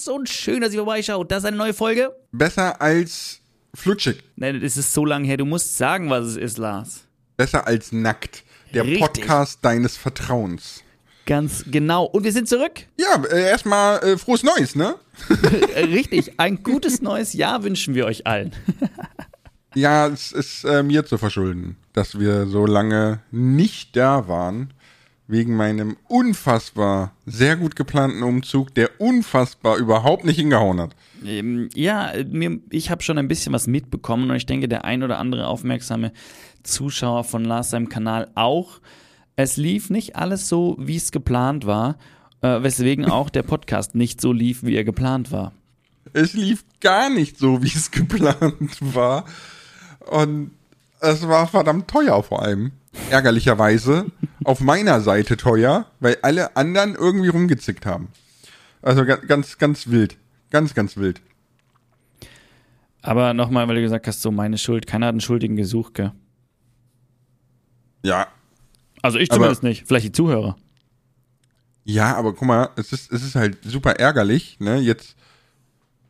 Servus und schön, dass ihr vorbeischaut. Das ist eine neue Folge. Besser als flutschig. Nein, es ist so lange her. Du musst sagen, was es ist, Lars. Besser als nackt. Der Richtig. Podcast deines Vertrauens. Ganz genau. Und wir sind zurück. Ja, äh, erstmal äh, frohes Neues, ne? Richtig. Ein gutes neues Jahr wünschen wir euch allen. Ja, es ist äh, mir zu verschulden, dass wir so lange nicht da waren. Wegen meinem unfassbar sehr gut geplanten Umzug, der unfassbar überhaupt nicht hingehauen hat. Ähm, ja, mir, ich habe schon ein bisschen was mitbekommen und ich denke, der ein oder andere aufmerksame Zuschauer von Lars seinem Kanal auch. Es lief nicht alles so, wie es geplant war, äh, weswegen auch der Podcast nicht so lief, wie er geplant war. Es lief gar nicht so, wie es geplant war. Und es war verdammt teuer vor allem. Ärgerlicherweise. Auf meiner Seite teuer, weil alle anderen irgendwie rumgezickt haben. Also ga- ganz, ganz wild. Ganz, ganz wild. Aber nochmal, weil du gesagt hast, so meine Schuld, keiner hat einen Schuldigen gesucht, gell? Ja. Also ich Aber- zumindest nicht, vielleicht die Zuhörer. Ja, aber guck mal, es ist, es ist halt super ärgerlich, ne, jetzt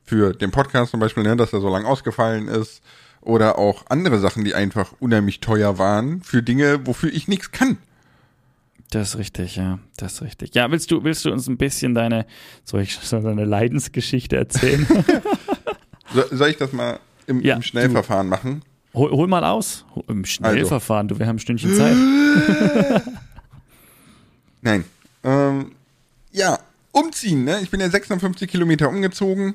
für den Podcast zum Beispiel, ne, dass er so lang ausgefallen ist. Oder auch andere Sachen, die einfach unheimlich teuer waren, für Dinge, wofür ich nichts kann. Das ist richtig, ja, das ist richtig. Ja, willst du, willst du uns ein bisschen deine, soll ich so deine Leidensgeschichte erzählen? So, soll ich das mal im, Ja, im Schnellverfahren machen? hol, hol mal aus. Im Schnellverfahren, du, wir haben ein Stündchen Zeit. Nein. Ähm, ja, umziehen, ne? Ich bin ja 56 Kilometer umgezogen.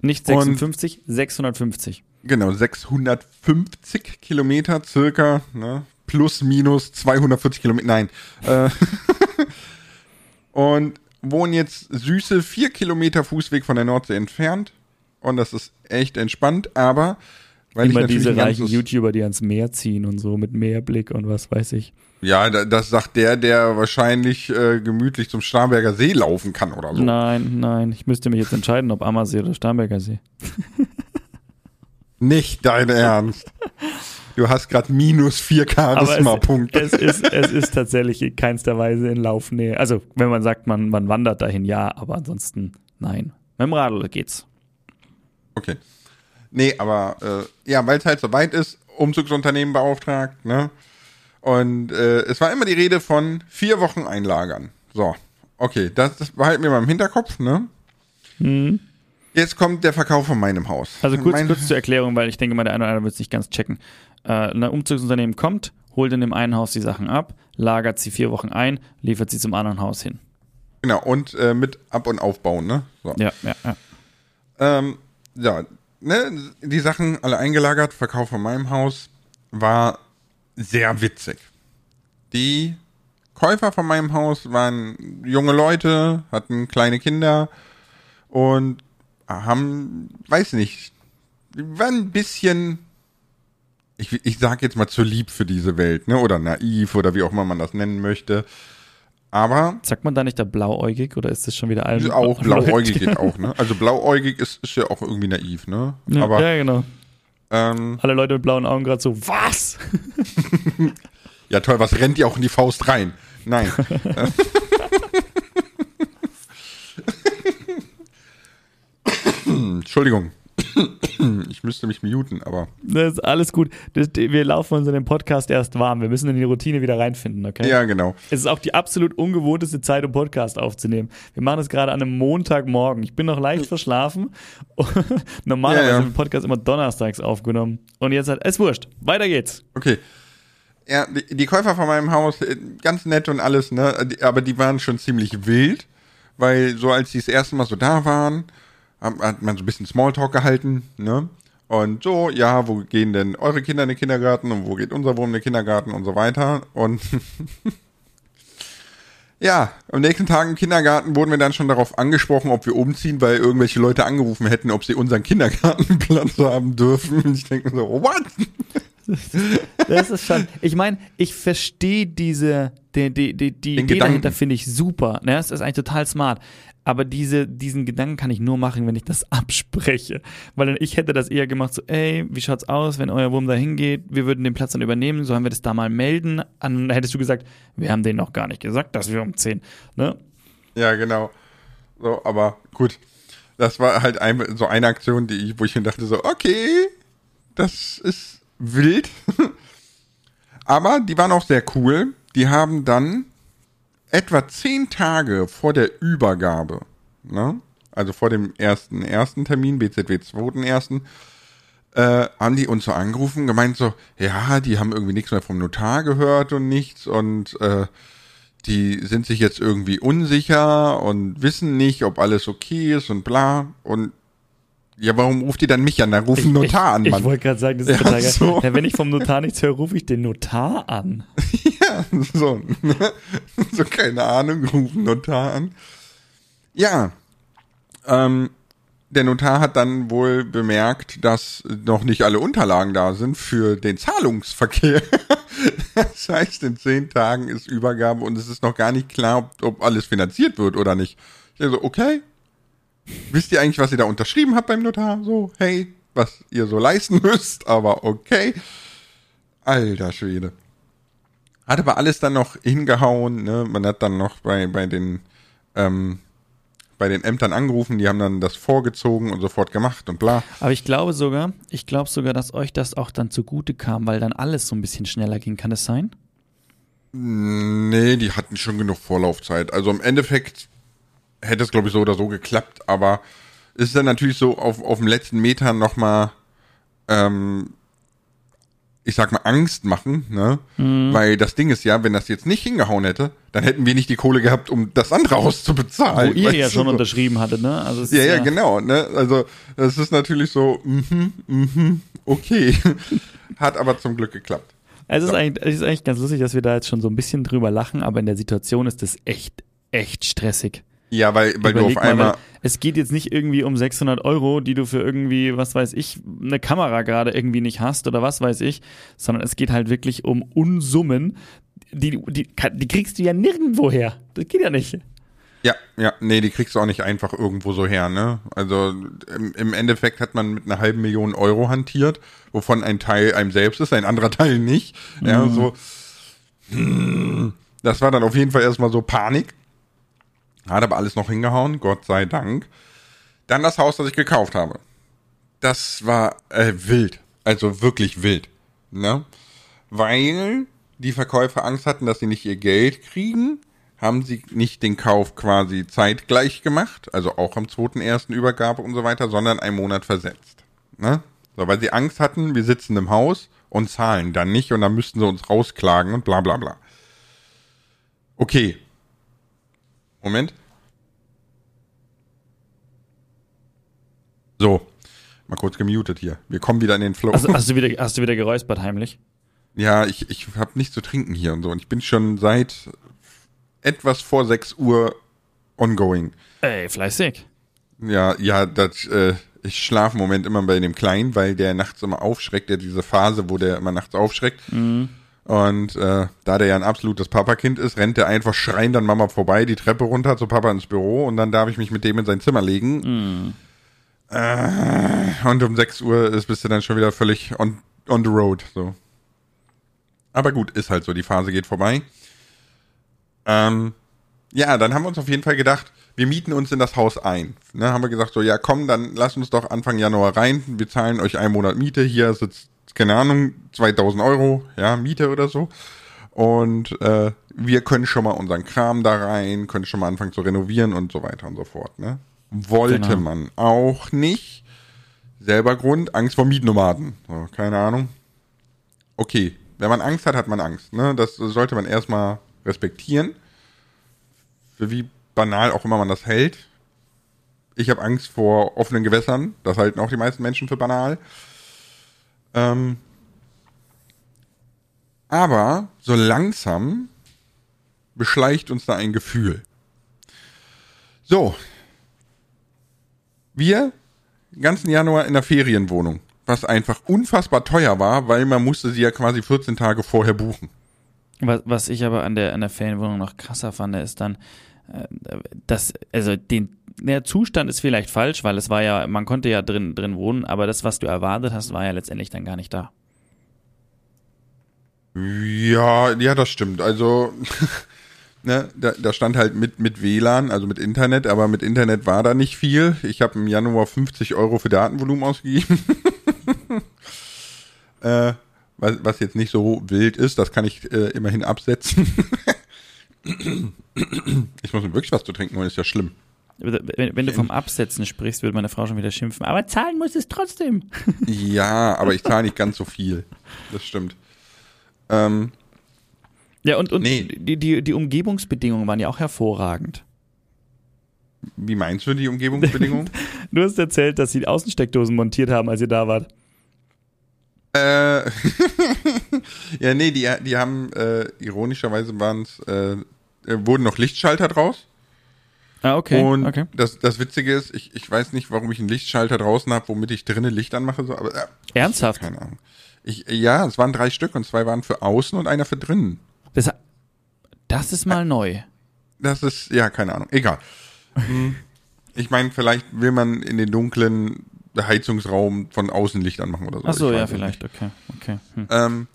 Nicht Und- 56, 650. Genau, 650 Kilometer circa, ne? Plus, minus 240 Kilometer. Nein. Äh, und wohnen jetzt süße vier Kilometer Fußweg von der Nordsee entfernt. Und das ist echt entspannt, aber weil Immer diese reichen YouTuber, die ans Meer ziehen und so mit Meerblick und was weiß ich. Ja, da- das sagt der, der wahrscheinlich äh, gemütlich zum Starnberger See laufen kann oder so. Nein, nein, ich müsste mich jetzt entscheiden, ob Ammersee oder Starnberger See. Nicht dein Ernst. Du hast gerade minus 4 es, Charisma-Punkte. es, ist, es ist tatsächlich in keinster Weise in Laufnähe. Also, wenn man sagt, man, man wandert dahin, ja, aber ansonsten nein. Mit dem Radl geht's. Okay. Nee, aber äh, ja, weil es halt so weit ist, Umzugsunternehmen beauftragt, ne? Und äh, es war immer die Rede von vier Wochen einlagern. So, okay, das, das behalten wir mal im Hinterkopf, ne? Jetzt kommt der Verkauf von meinem Haus. Also kurz, mein, kurz zur Erklärung, weil ich denke mal, der eine oder andere wird es nicht ganz checken. Äh, ein Umzugsunternehmen kommt, holt in dem einen Haus die Sachen ab, lagert sie vier Wochen ein, liefert sie zum anderen Haus hin. Genau, und äh, mit Ab- und Aufbauen, ne? So. Ja, ja, ja. Ähm, ja, ne, die Sachen alle eingelagert, Verkauf von meinem Haus war sehr witzig. Die Käufer von meinem Haus waren junge Leute, hatten kleine Kinder und haben, weiß nicht, waren ein bisschen, ich, ich sag jetzt mal zu lieb für diese Welt, ne, oder naiv oder wie auch immer man das nennen möchte. Aber Sagt man da nicht da blauäugig oder ist das schon wieder allen auch blauäugig geht auch, ne? Also blauäugig ist, ist ja auch irgendwie naiv, ne? Ja, Aber ja, genau. ähm, Alle Leute mit blauen Augen gerade so, was? ja toll, was rennt dir auch in die Faust rein? Nein. Entschuldigung. Ich müsste mich muten, aber Das ist alles gut. Das, wir laufen uns in den Podcast erst warm. Wir müssen in die Routine wieder reinfinden, okay? ja, genau. Es ist auch die absolut ungewohnteste Zeit, um Podcast aufzunehmen. Wir machen das gerade an einem Montagmorgen. Ich bin noch leicht verschlafen. Normalerweise Ja, ja. wird Podcast immer donnerstags aufgenommen. Und jetzt halt, es wurscht. Weiter geht's. Okay. Ja, die, die Käufer von meinem Haus, äh, ganz nett und alles, ne? Aber die waren schon ziemlich wild, weil so als die das erste Mal so da waren, hat, hat man so ein bisschen Smalltalk gehalten, ne? Und so, ja, wo gehen denn eure Kinder in den Kindergarten und wo geht unser Wurm in den Kindergarten und so weiter. Und ja, am nächsten Tag im Kindergarten wurden wir dann schon darauf angesprochen, ob wir umziehen, weil irgendwelche Leute angerufen hätten, ob sie unseren Kindergartenplatz haben dürfen. Und ich denke so, what? Das ist schon, ich meine, ich verstehe diese, die, die, die, die Idee Gedanken. dahinter finde ich super. Ne? Das ist eigentlich total smart. Aber diese, diesen Gedanken kann ich nur machen, wenn ich das abspreche. Weil ich hätte das eher gemacht, so, ey, wie schaut's aus, wenn euer Wurm da hingeht? Wir würden den Platz dann übernehmen, sollen wir das da mal melden? Dann hättest du gesagt, wir haben denen noch gar nicht gesagt, dass wir umziehen. Ne? Ja, genau. So, aber gut. das war halt ein, so eine Aktion, die ich, wo ich mir dachte so, okay, das ist wild. Aber die waren auch sehr cool. Die haben dann etwa zehn Tage vor der Übergabe, ne? also vor dem ersten ersten Termin, BZW zweiten ersten, äh, haben die uns so angerufen, gemeint so, ja, die haben irgendwie nichts mehr vom Notar gehört und nichts und äh, die sind sich jetzt irgendwie unsicher und wissen nicht, ob alles okay ist und bla. Und ja, warum ruft ihr dann mich an? Dann rufen Notar an, Mann. Ich wollte gerade sagen, das ist ja, total geil. So. Ja, wenn ich vom Notar nichts höre, rufe ich den Notar an. ja, so. so, keine Ahnung, rufen Notar an. Ja, ähm, der Notar hat dann wohl bemerkt, dass noch nicht alle Unterlagen da sind für den Zahlungsverkehr. das heißt, in zehn Tagen ist Übergabe und es ist noch gar nicht klar, ob, ob alles finanziert wird oder nicht. Ich so, okay. Wisst ihr eigentlich, was ihr da unterschrieben habt beim Notar? So, hey, was ihr so leisten müsst, aber okay. Alter Schwede. Hat aber alles dann noch hingehauen, ne? Man hat dann noch bei, bei den, ähm, bei den Ämtern angerufen, die haben dann das vorgezogen und sofort gemacht und bla. Aber ich glaube sogar, ich glaube sogar, dass euch das auch dann zugute kam, weil dann alles so ein bisschen schneller ging. Kann das sein? Nee, die hatten schon genug Vorlaufzeit. Also im Endeffekt hätte es, glaube ich, so oder so geklappt, aber es ist dann natürlich so auf, auf dem letzten Meter nochmal ähm, ich sag mal, Angst machen, ne? Mhm. Weil das Ding ist ja, wenn das jetzt nicht hingehauen hätte, dann hätten wir nicht die Kohle gehabt, um das andere Haus zu bezahlen. Wo ihr ja schon so. unterschrieben hattet, ne? Also ja, ja, ja, genau, ne? Also, das ist natürlich so, mhm, mhm, okay. Hat aber zum Glück geklappt. Es ist, ja. eigentlich, es ist eigentlich ganz lustig, dass wir da jetzt schon so ein bisschen drüber lachen, aber in der Situation ist das echt, echt stressig. Ja, weil, weil du auf mal, einmal. Es geht jetzt nicht irgendwie um 600 Euro, die du für irgendwie, was weiß ich, eine Kamera gerade irgendwie nicht hast oder was weiß ich, sondern es geht halt wirklich um Unsummen, die, die, die kriegst du ja nirgendwo her. Das geht ja nicht. Ja, ja, nee, die kriegst du auch nicht einfach irgendwo so her, ne? Also im, im Endeffekt hat man mit einer halben Million Euro hantiert, wovon ein Teil einem selbst ist, ein anderer Teil nicht. Mhm. Ja, so. Das war dann auf jeden Fall erstmal so Panik. Hat aber alles noch hingehauen, Gott sei Dank. Dann das Haus, das ich gekauft habe. Das war äh, wild. Also wirklich wild. Ne? Weil die Verkäufer Angst hatten, dass sie nicht ihr Geld kriegen, haben sie nicht den Kauf quasi zeitgleich gemacht, also auch am zweiten ersten Übergabe und so weiter, sondern einen Monat versetzt. Ne? So, weil sie Angst hatten, wir sitzen im Haus und zahlen dann nicht und dann müssten sie uns rausklagen und bla bla bla. Okay, Moment. So, mal kurz gemutet hier. Wir kommen wieder in den Flow. Also, hast, du wieder, hast du wieder geräuspert heimlich? Ja, ich, ich habe nichts zu trinken hier und so. Und ich bin schon seit etwas vor 6 Uhr ongoing. Ey, fleißig. Ja, ja, das, äh, ich schlafe im Moment immer bei dem Kleinen, weil der nachts immer aufschreckt. Der diese Phase, wo der immer nachts aufschreckt. Mhm. Und äh, da der ja ein absolutes Papakind ist, rennt der einfach schreiend an Mama vorbei, die Treppe runter zu Papa ins Büro und dann darf ich mich mit dem in sein Zimmer legen. Mm. Äh, und um 6 Uhr ist, bist du dann schon wieder völlig on, on the road. So. Aber gut, ist halt so, die Phase geht vorbei. Ähm, ja, dann haben wir uns auf jeden Fall gedacht, wir mieten uns in das Haus ein. Ne, haben wir gesagt, so, ja komm, dann lass uns doch Anfang Januar rein. Wir zahlen euch einen Monat Miete. Hier sitzt keine Ahnung, 2000 Euro, ja, Miete oder so. Und äh, wir können schon mal unseren Kram da rein, können schon mal anfangen zu renovieren und so weiter und so fort. Ne? Wollte genau. man auch nicht. Selber Grund, Angst vor Mietnomaden. So, keine Ahnung. Okay, wenn man Angst hat, hat man Angst. Ne? Das sollte man erstmal respektieren. Für wie banal auch immer man das hält. Ich habe Angst vor offenen Gewässern. Das halten auch die meisten Menschen für banal. Ähm, aber so langsam beschleicht uns da ein Gefühl. So. Wir ganzen Januar in der Ferienwohnung, was einfach unfassbar teuer war, weil man musste sie ja quasi 14 Tage vorher buchen. Was, was ich aber an der, an der Ferienwohnung noch krasser fand, ist dann, äh, dass, also den der Zustand ist vielleicht falsch, weil es war ja, man konnte ja drin, drin wohnen, aber das, was du erwartet hast, war ja letztendlich dann gar nicht da. Ja, ja, das stimmt. Also, ne, da, da stand halt mit, mit WLAN, also mit Internet, aber mit Internet war da nicht viel. Ich habe im Januar 50 Euro für Datenvolumen ausgegeben. äh, was, was jetzt nicht so wild ist, das kann ich äh, immerhin absetzen. ich muss mir wirklich was zu trinken holen, ist ja schlimm. Wenn, wenn, du vom Absetzen sprichst, würde meine Frau schon wieder schimpfen. Aber zahlen muss es trotzdem. ja, aber ich zahle nicht ganz so viel. Das stimmt. Ähm, ja, und, und nee. die, die, die Umgebungsbedingungen waren ja auch hervorragend. Wie meinst du die Umgebungsbedingungen? du hast erzählt, dass sie Außensteckdosen montiert haben, als ihr da wart. Äh, ja, nee, die, die haben, äh, ironischerweise waren es, äh, wurden noch Lichtschalter draus. Ah, okay. Und okay. Das, das Witzige ist, ich, ich weiß nicht, warum ich einen Lichtschalter draußen habe, womit ich drinnen Licht anmache. So, aber, äh, Ernsthaft? Keine Ahnung. Ich, ja, es waren drei Stück und zwei waren für außen und einer für drinnen. Das, das ist mal neu. Das ist, ja, keine Ahnung. Egal. Hm. ich meine, vielleicht will man in den dunklen Heizungsraum von außen Licht anmachen oder so. Ach so, ja, vielleicht, nicht. okay. okay. Hm. Ähm,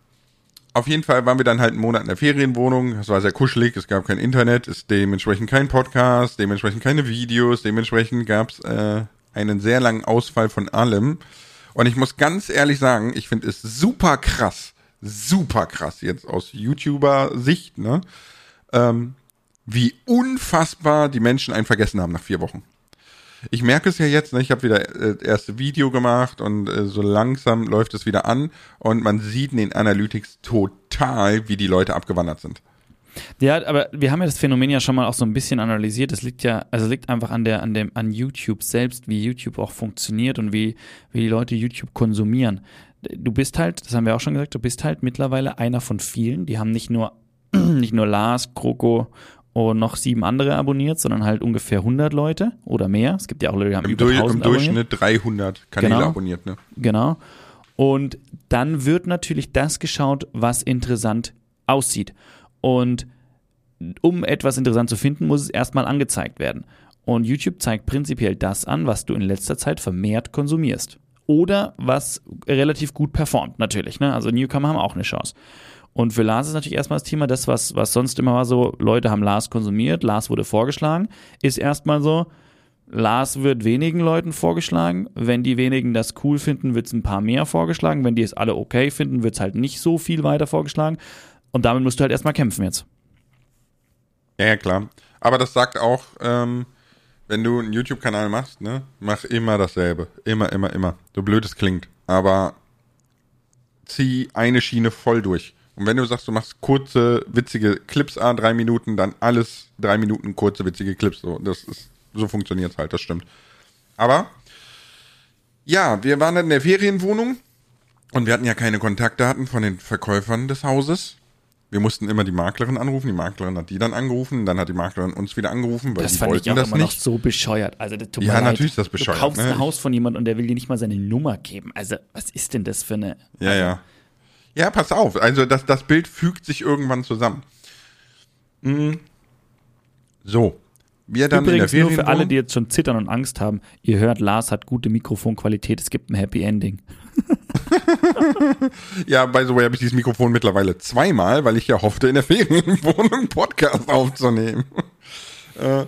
auf jeden Fall waren wir dann halt einen Monat in der Ferienwohnung. Es war sehr kuschelig, es gab kein Internet, es dementsprechend kein Podcast, dementsprechend keine Videos, dementsprechend gab es äh, einen sehr langen Ausfall von allem. Und ich muss ganz ehrlich sagen, ich finde es super krass, super krass jetzt aus YouTuber-Sicht, ne? Ähm, wie unfassbar die Menschen einen vergessen haben nach vier Wochen ich merke es ja jetzt, ne, ich habe wieder äh, erste Video gemacht und äh, so langsam läuft es wieder an und man sieht in den Analytics total, wie die Leute abgewandert sind. Ja, aber wir haben ja das Phänomen ja schon mal auch so ein bisschen analysiert. Es liegt ja, also liegt einfach an der, an dem, an YouTube selbst, wie YouTube auch funktioniert und wie, wie die Leute YouTube konsumieren. Du bist halt, das haben wir auch schon gesagt, du bist halt mittlerweile einer von vielen. Die haben nicht nur, nicht nur Lars, Kroko und noch sieben andere abonniert, sondern halt ungefähr 100 Leute oder mehr. Es gibt ja auch Leute, die haben Im, über 1000 Im Durchschnitt 300 Kanäle genau. abonniert, ne? Genau. Und dann wird natürlich das geschaut, was interessant aussieht. Und um etwas interessant zu finden, muss es erstmal angezeigt werden. Und YouTube zeigt prinzipiell das an, was du in letzter Zeit vermehrt konsumierst. Oder was relativ gut performt, natürlich. Ne? Also Newcomer haben auch eine Chance. Und für Lars ist natürlich erstmal das Thema, das, was, was sonst immer war so, Leute haben Lars konsumiert, Lars wurde vorgeschlagen, ist erstmal so, Lars wird wenigen Leuten vorgeschlagen. Wenn die wenigen das cool finden, wird es ein paar mehr vorgeschlagen. Wenn die es alle okay finden, wird es halt nicht so viel weiter vorgeschlagen. Und damit musst du halt erstmal kämpfen jetzt. Ja, ja, klar. Aber das sagt auch, ähm, wenn du einen YouTube-Kanal machst, ne, mach immer dasselbe. Immer, immer, immer. So blöd es klingt. Aber zieh eine Schiene voll durch. Und wenn du sagst, du machst kurze, witzige Clips, ah, drei Minuten, dann alles drei Minuten kurze, witzige Clips. So, das ist, so funktioniert halt, das stimmt. Aber, ja, wir waren dann in der Ferienwohnung und wir hatten ja keine Kontaktdaten von den Verkäufern des Hauses. Wir mussten immer die Maklerin anrufen, die Maklerin hat die dann angerufen, dann hat die Maklerin uns wieder angerufen, weil das die fand wollten ich auch das immer nicht. noch so bescheuert. Also das tut ja, mir natürlich ist das bescheuert. Du kaufst ne? ein Haus von jemandem und der will dir nicht mal seine Nummer geben. Also was ist denn das für eine? Ja, also, ja. Ja, pass auf. Also das, das Bild fügt sich irgendwann zusammen. Mhm. So. Wir dann Übrigens in der nur für alle, die jetzt schon zittern und Angst haben, ihr hört, Lars hat gute Mikrofonqualität, es gibt ein Happy Ending. ja, by the way habe ich dieses Mikrofon mittlerweile zweimal, weil ich ja hoffte, in der Ferienwohnung Podcast aufzunehmen. äh,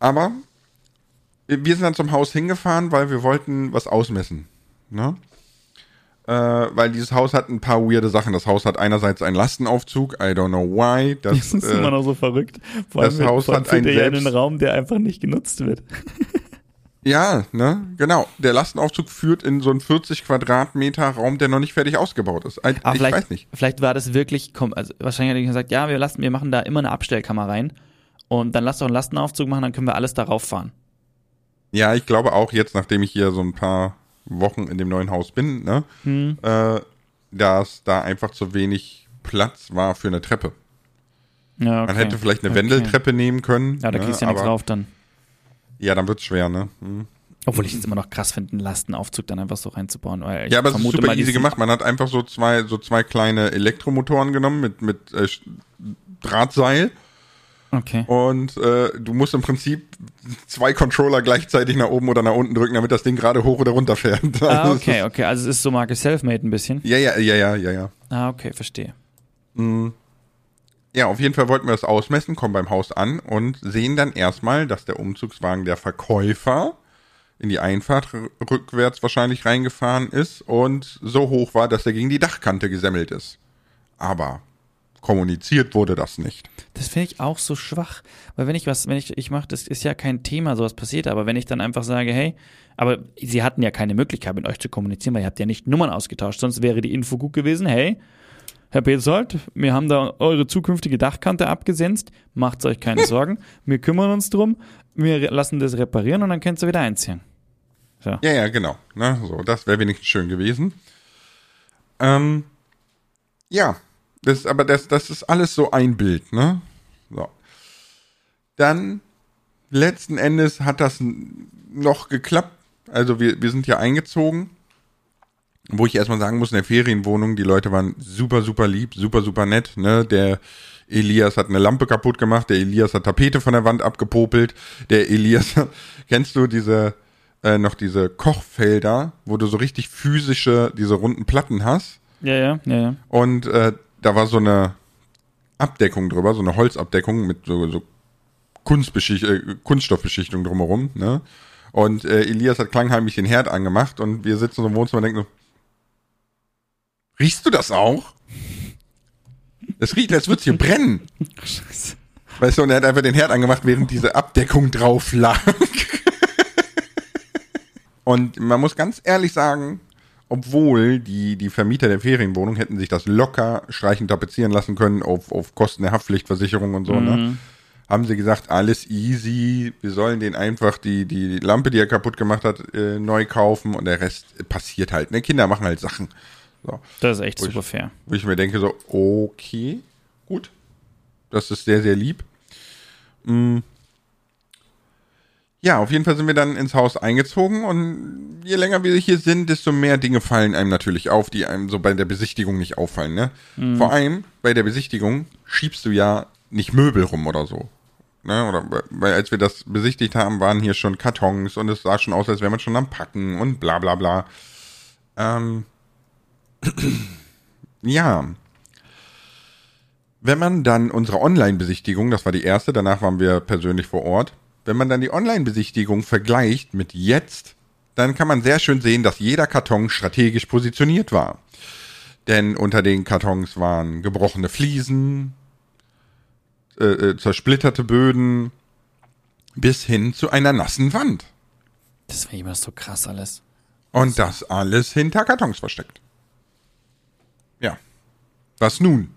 aber wir sind dann zum Haus hingefahren, weil wir wollten was ausmessen. Ne? Äh, weil dieses Haus hat ein paar weirde Sachen. Das Haus hat einerseits einen Lastenaufzug, I don't know why. Das, das ist äh, immer noch so verrückt. Vor das Haus hat einen, ja einen Raum, der einfach nicht genutzt wird. ja, ne, genau. Der Lastenaufzug führt in so einen 40 Quadratmeter Raum, der noch nicht fertig ausgebaut ist. Ich, ich weiß nicht. Vielleicht war das wirklich, komm, also wahrscheinlich hat er gesagt, ja, wir lassen, wir machen da immer eine Abstellkammer rein und dann lass doch einen Lastenaufzug machen, dann können wir alles darauf fahren. Ja, ich glaube auch jetzt, nachdem ich hier so ein paar Wochen in dem neuen Haus bin, ne, hm. äh, dass da einfach zu wenig Platz war für eine Treppe. Ja, okay. Man hätte vielleicht eine okay. Wendeltreppe nehmen können. Ja, da ne, kriegst du ja nichts drauf dann. Ja, dann wird's schwer, ne? Hm. Obwohl ich es immer noch krass finde, einen Lastenaufzug dann einfach so reinzubauen. ja, aber es ist super easy gemacht. Man hat einfach so zwei, so zwei kleine Elektromotoren genommen mit, mit äh, Drahtseil Okay. Und äh, du musst im Prinzip zwei Controller gleichzeitig nach oben oder nach unten drücken, damit das Ding gerade hoch oder runter fährt. Ah, okay, okay. Also es ist so Marke Selfmade ein bisschen. Ja, ja, ja, ja, ja, ja. Ah, okay, verstehe. Mhm. ja, auf jeden Fall wollten wir das ausmessen, kommen beim Haus an und sehen dann erstmal, dass der Umzugswagen der Verkäufer in die Einfahrt rückwärts wahrscheinlich reingefahren ist und so hoch war, dass er gegen die Dachkante gesemmelt ist. Aber kommuniziert wurde das nicht. Das finde ich auch so schwach, weil wenn ich was, wenn ich, ich mache, das ist ja kein Thema, sowas passiert, aber wenn ich dann einfach sage, hey, aber sie hatten ja keine Möglichkeit mit euch zu kommunizieren, weil ihr habt ja nicht Nummern ausgetauscht, sonst wäre die Info gut gewesen, hey, Herr Petzold, wir haben da eure zukünftige Dachkante abgesenzt, macht euch keine Sorgen, wir kümmern uns drum, wir lassen das reparieren und dann könnt ihr wieder einziehen. So. Ja, ja, genau. Ne, so, das wäre wenigstens schön gewesen. Ähm, ja, das, aber das, das ist alles so ein Bild, ne? So. Dann, letzten Endes hat das noch geklappt. Also wir, wir sind ja eingezogen. Wo ich erstmal sagen muss, in der Ferienwohnung, die Leute waren super, super lieb, super, super nett, ne? Der Elias hat eine Lampe kaputt gemacht, der Elias hat Tapete von der Wand abgepopelt, der Elias, kennst du diese, äh, noch diese Kochfelder, wo du so richtig physische, diese runden Platten hast? Ja, ja, ja, ja. Und äh, da war so eine Abdeckung drüber, so eine Holzabdeckung mit so, so Kunstbeschicht äh, Kunststoffbeschichtung drumherum, ne? Und äh, Elias hat klangheimlich den Herd angemacht und wir sitzen so im Wohnzimmer und denken so, riechst du das auch? Es riecht, als würde es hier brennen. Scheiße. Weißt du, und er hat einfach den Herd angemacht, während diese Abdeckung drauf lag. und man muss ganz ehrlich sagen, obwohl die, die Vermieter der Ferienwohnung hätten sich das locker streichend tapezieren lassen können auf, auf Kosten der Haftpflichtversicherung und so, ne? mhm. ne? Haben sie gesagt, alles easy, wir sollen den einfach die, die Lampe, die er kaputt gemacht hat, äh, neu kaufen und der Rest passiert halt. Ne? Kinder machen halt Sachen. So. Das ist echt wo super ich, fair. Wo ich mir denke, so, okay, gut. Das ist sehr, sehr lieb. Mhm. Ja, auf jeden Fall sind wir dann ins Haus eingezogen und je länger wir hier sind, desto mehr Dinge fallen einem natürlich auf, die einem so bei der Besichtigung nicht auffallen. Ne? Mhm. Vor allem bei der Besichtigung schiebst du ja nicht Möbel rum oder so. Ne? Oder weil als wir das besichtigt haben, waren hier schon Kartons und es sah schon aus, als wäre man schon am Packen und bla bla bla. Ähm, ja. Wenn man dann unsere Online-Besichtigung, das war die erste, danach waren wir persönlich vor Ort, wenn man dann die Online-Besichtigung vergleicht mit jetzt, dann kann man sehr schön sehen, dass jeder Karton strategisch positioniert war. Denn unter den Kartons waren gebrochene Fliesen, äh, äh, zersplitterte Böden, bis hin zu einer nassen Wand. Das war immer so krass alles. Und das alles hinter Kartons versteckt. Ja. Was nun?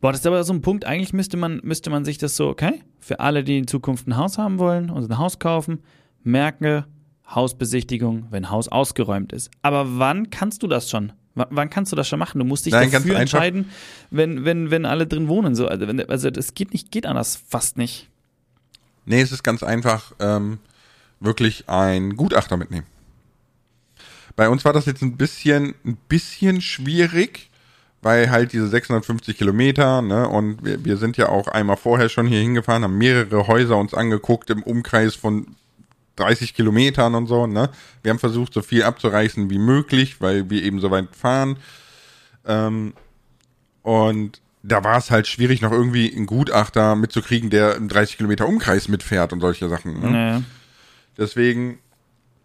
Boah, das ist aber so ein Punkt, eigentlich müsste man, müsste man sich das so, okay, für alle, die in Zukunft ein Haus haben wollen und ein Haus kaufen, merke, Hausbesichtigung, wenn Haus ausgeräumt ist. Aber wann kannst du das schon? W wann kannst du das schon machen? Du musst dich Nein, dafür entscheiden, wenn, wenn, wenn alle drin wohnen. So. Also, wenn, also das geht nicht, geht anders fast nicht. Nee, es ist ganz einfach, ähm, wirklich ein Gutachter mitnehmen. Bei uns war das jetzt ein bisschen, ein bisschen schwierig, weil halt diese 650 Kilometer, ne, und wir, wir sind ja auch einmal vorher schon hier hingefahren, haben mehrere Häuser uns angeguckt im Umkreis von 30 Kilometern und so, ne. Wir haben versucht, so viel abzureißen wie möglich, weil wir eben so weit fahren. Ähm, und da war es halt schwierig, noch irgendwie einen Gutachter mitzukriegen, der im 30 Kilometer Umkreis mitfährt und solche Sachen. Ne? Naja. Deswegen,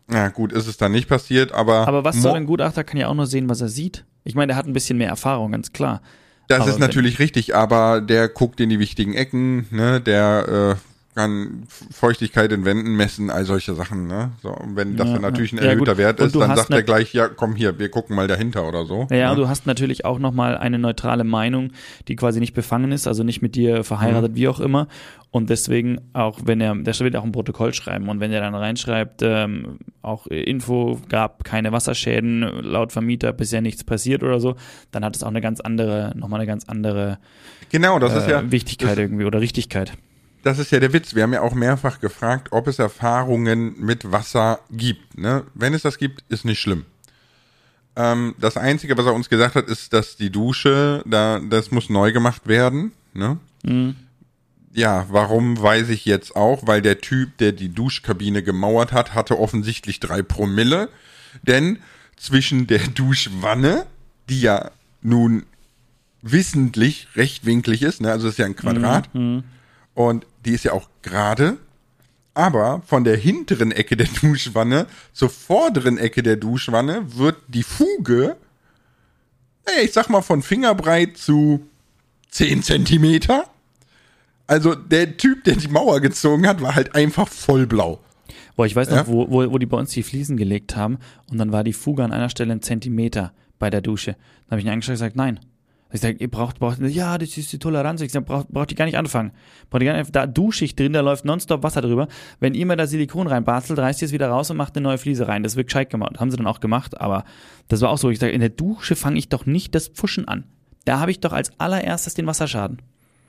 na gut, ist es dann nicht passiert, aber. Aber was soll ein Gutachter? Kann ja auch nur sehen, was er sieht. Ich meine, der hat ein bisschen mehr Erfahrung, ganz klar. Das aber ist natürlich richtig, aber der guckt in die wichtigen Ecken, ne, der äh, kann Feuchtigkeit in Wänden messen, all solche Sachen, ne? So, und wenn das ja, dann natürlich ein erhöhter ja, Wert ist, dann sagt er gleich, ja, komm hier, wir gucken mal dahinter oder so. Ja, ne? du hast natürlich auch nochmal eine neutrale Meinung, die quasi nicht befangen ist, also nicht mit dir verheiratet, mhm. wie auch immer. Und deswegen, auch wenn er, der wird auch ein Protokoll schreiben und wenn er dann reinschreibt, ähm, auch Info gab keine Wasserschäden, laut Vermieter bisher nichts passiert oder so, dann hat es auch eine ganz andere, nochmal eine ganz andere genau, das äh, ist ja, Wichtigkeit irgendwie oder Richtigkeit das ist ja der Witz. Wir haben ja auch mehrfach gefragt, ob es Erfahrungen mit Wasser gibt. Ne? Wenn es das gibt, ist nicht schlimm. Ähm, das Einzige, was er uns gesagt hat, ist, dass die Dusche, da, das muss neu gemacht werden. Ne? Mhm. Ja, warum weiß ich jetzt auch, weil der Typ, der die Duschkabine gemauert hat, hatte offensichtlich drei Promille. Denn zwischen der Duschwanne, die ja nun wissentlich rechtwinklig ist, ne? also es ist ja ein Quadrat Mhm. Und die ist ja auch gerade, aber von der hinteren Ecke der Duschwanne zur vorderen Ecke der Duschwanne wird die Fuge, naja, ich sag mal von Fingerbreit zu 10 Zentimeter. Also der Typ, der die Mauer gezogen hat, war halt einfach voll blau. Boah, ich weiß noch, Ja? wo, wo, wo die bei uns die Fliesen gelegt haben und dann war die Fuge an einer Stelle ein Zentimeter bei der Dusche. Dann habe ich ihn angeschaut und gesagt, nein. Ich sage, ihr braucht, braucht, ja, das ist die Toleranz. Ich sage, braucht, braucht die gar nicht anfangen. Braucht die gar nicht, da dusche ich drin, da läuft nonstop Wasser drüber. Wenn ihr mir da Silikon reinbastelt, reißt ihr es wieder raus und macht eine neue Fliese rein. Das wird gescheit gemacht. Haben sie dann auch gemacht, aber das war auch so. Ich sage, in der Dusche fange ich doch nicht das Pfuschen an. Da habe ich doch als allererstes den Wasserschaden.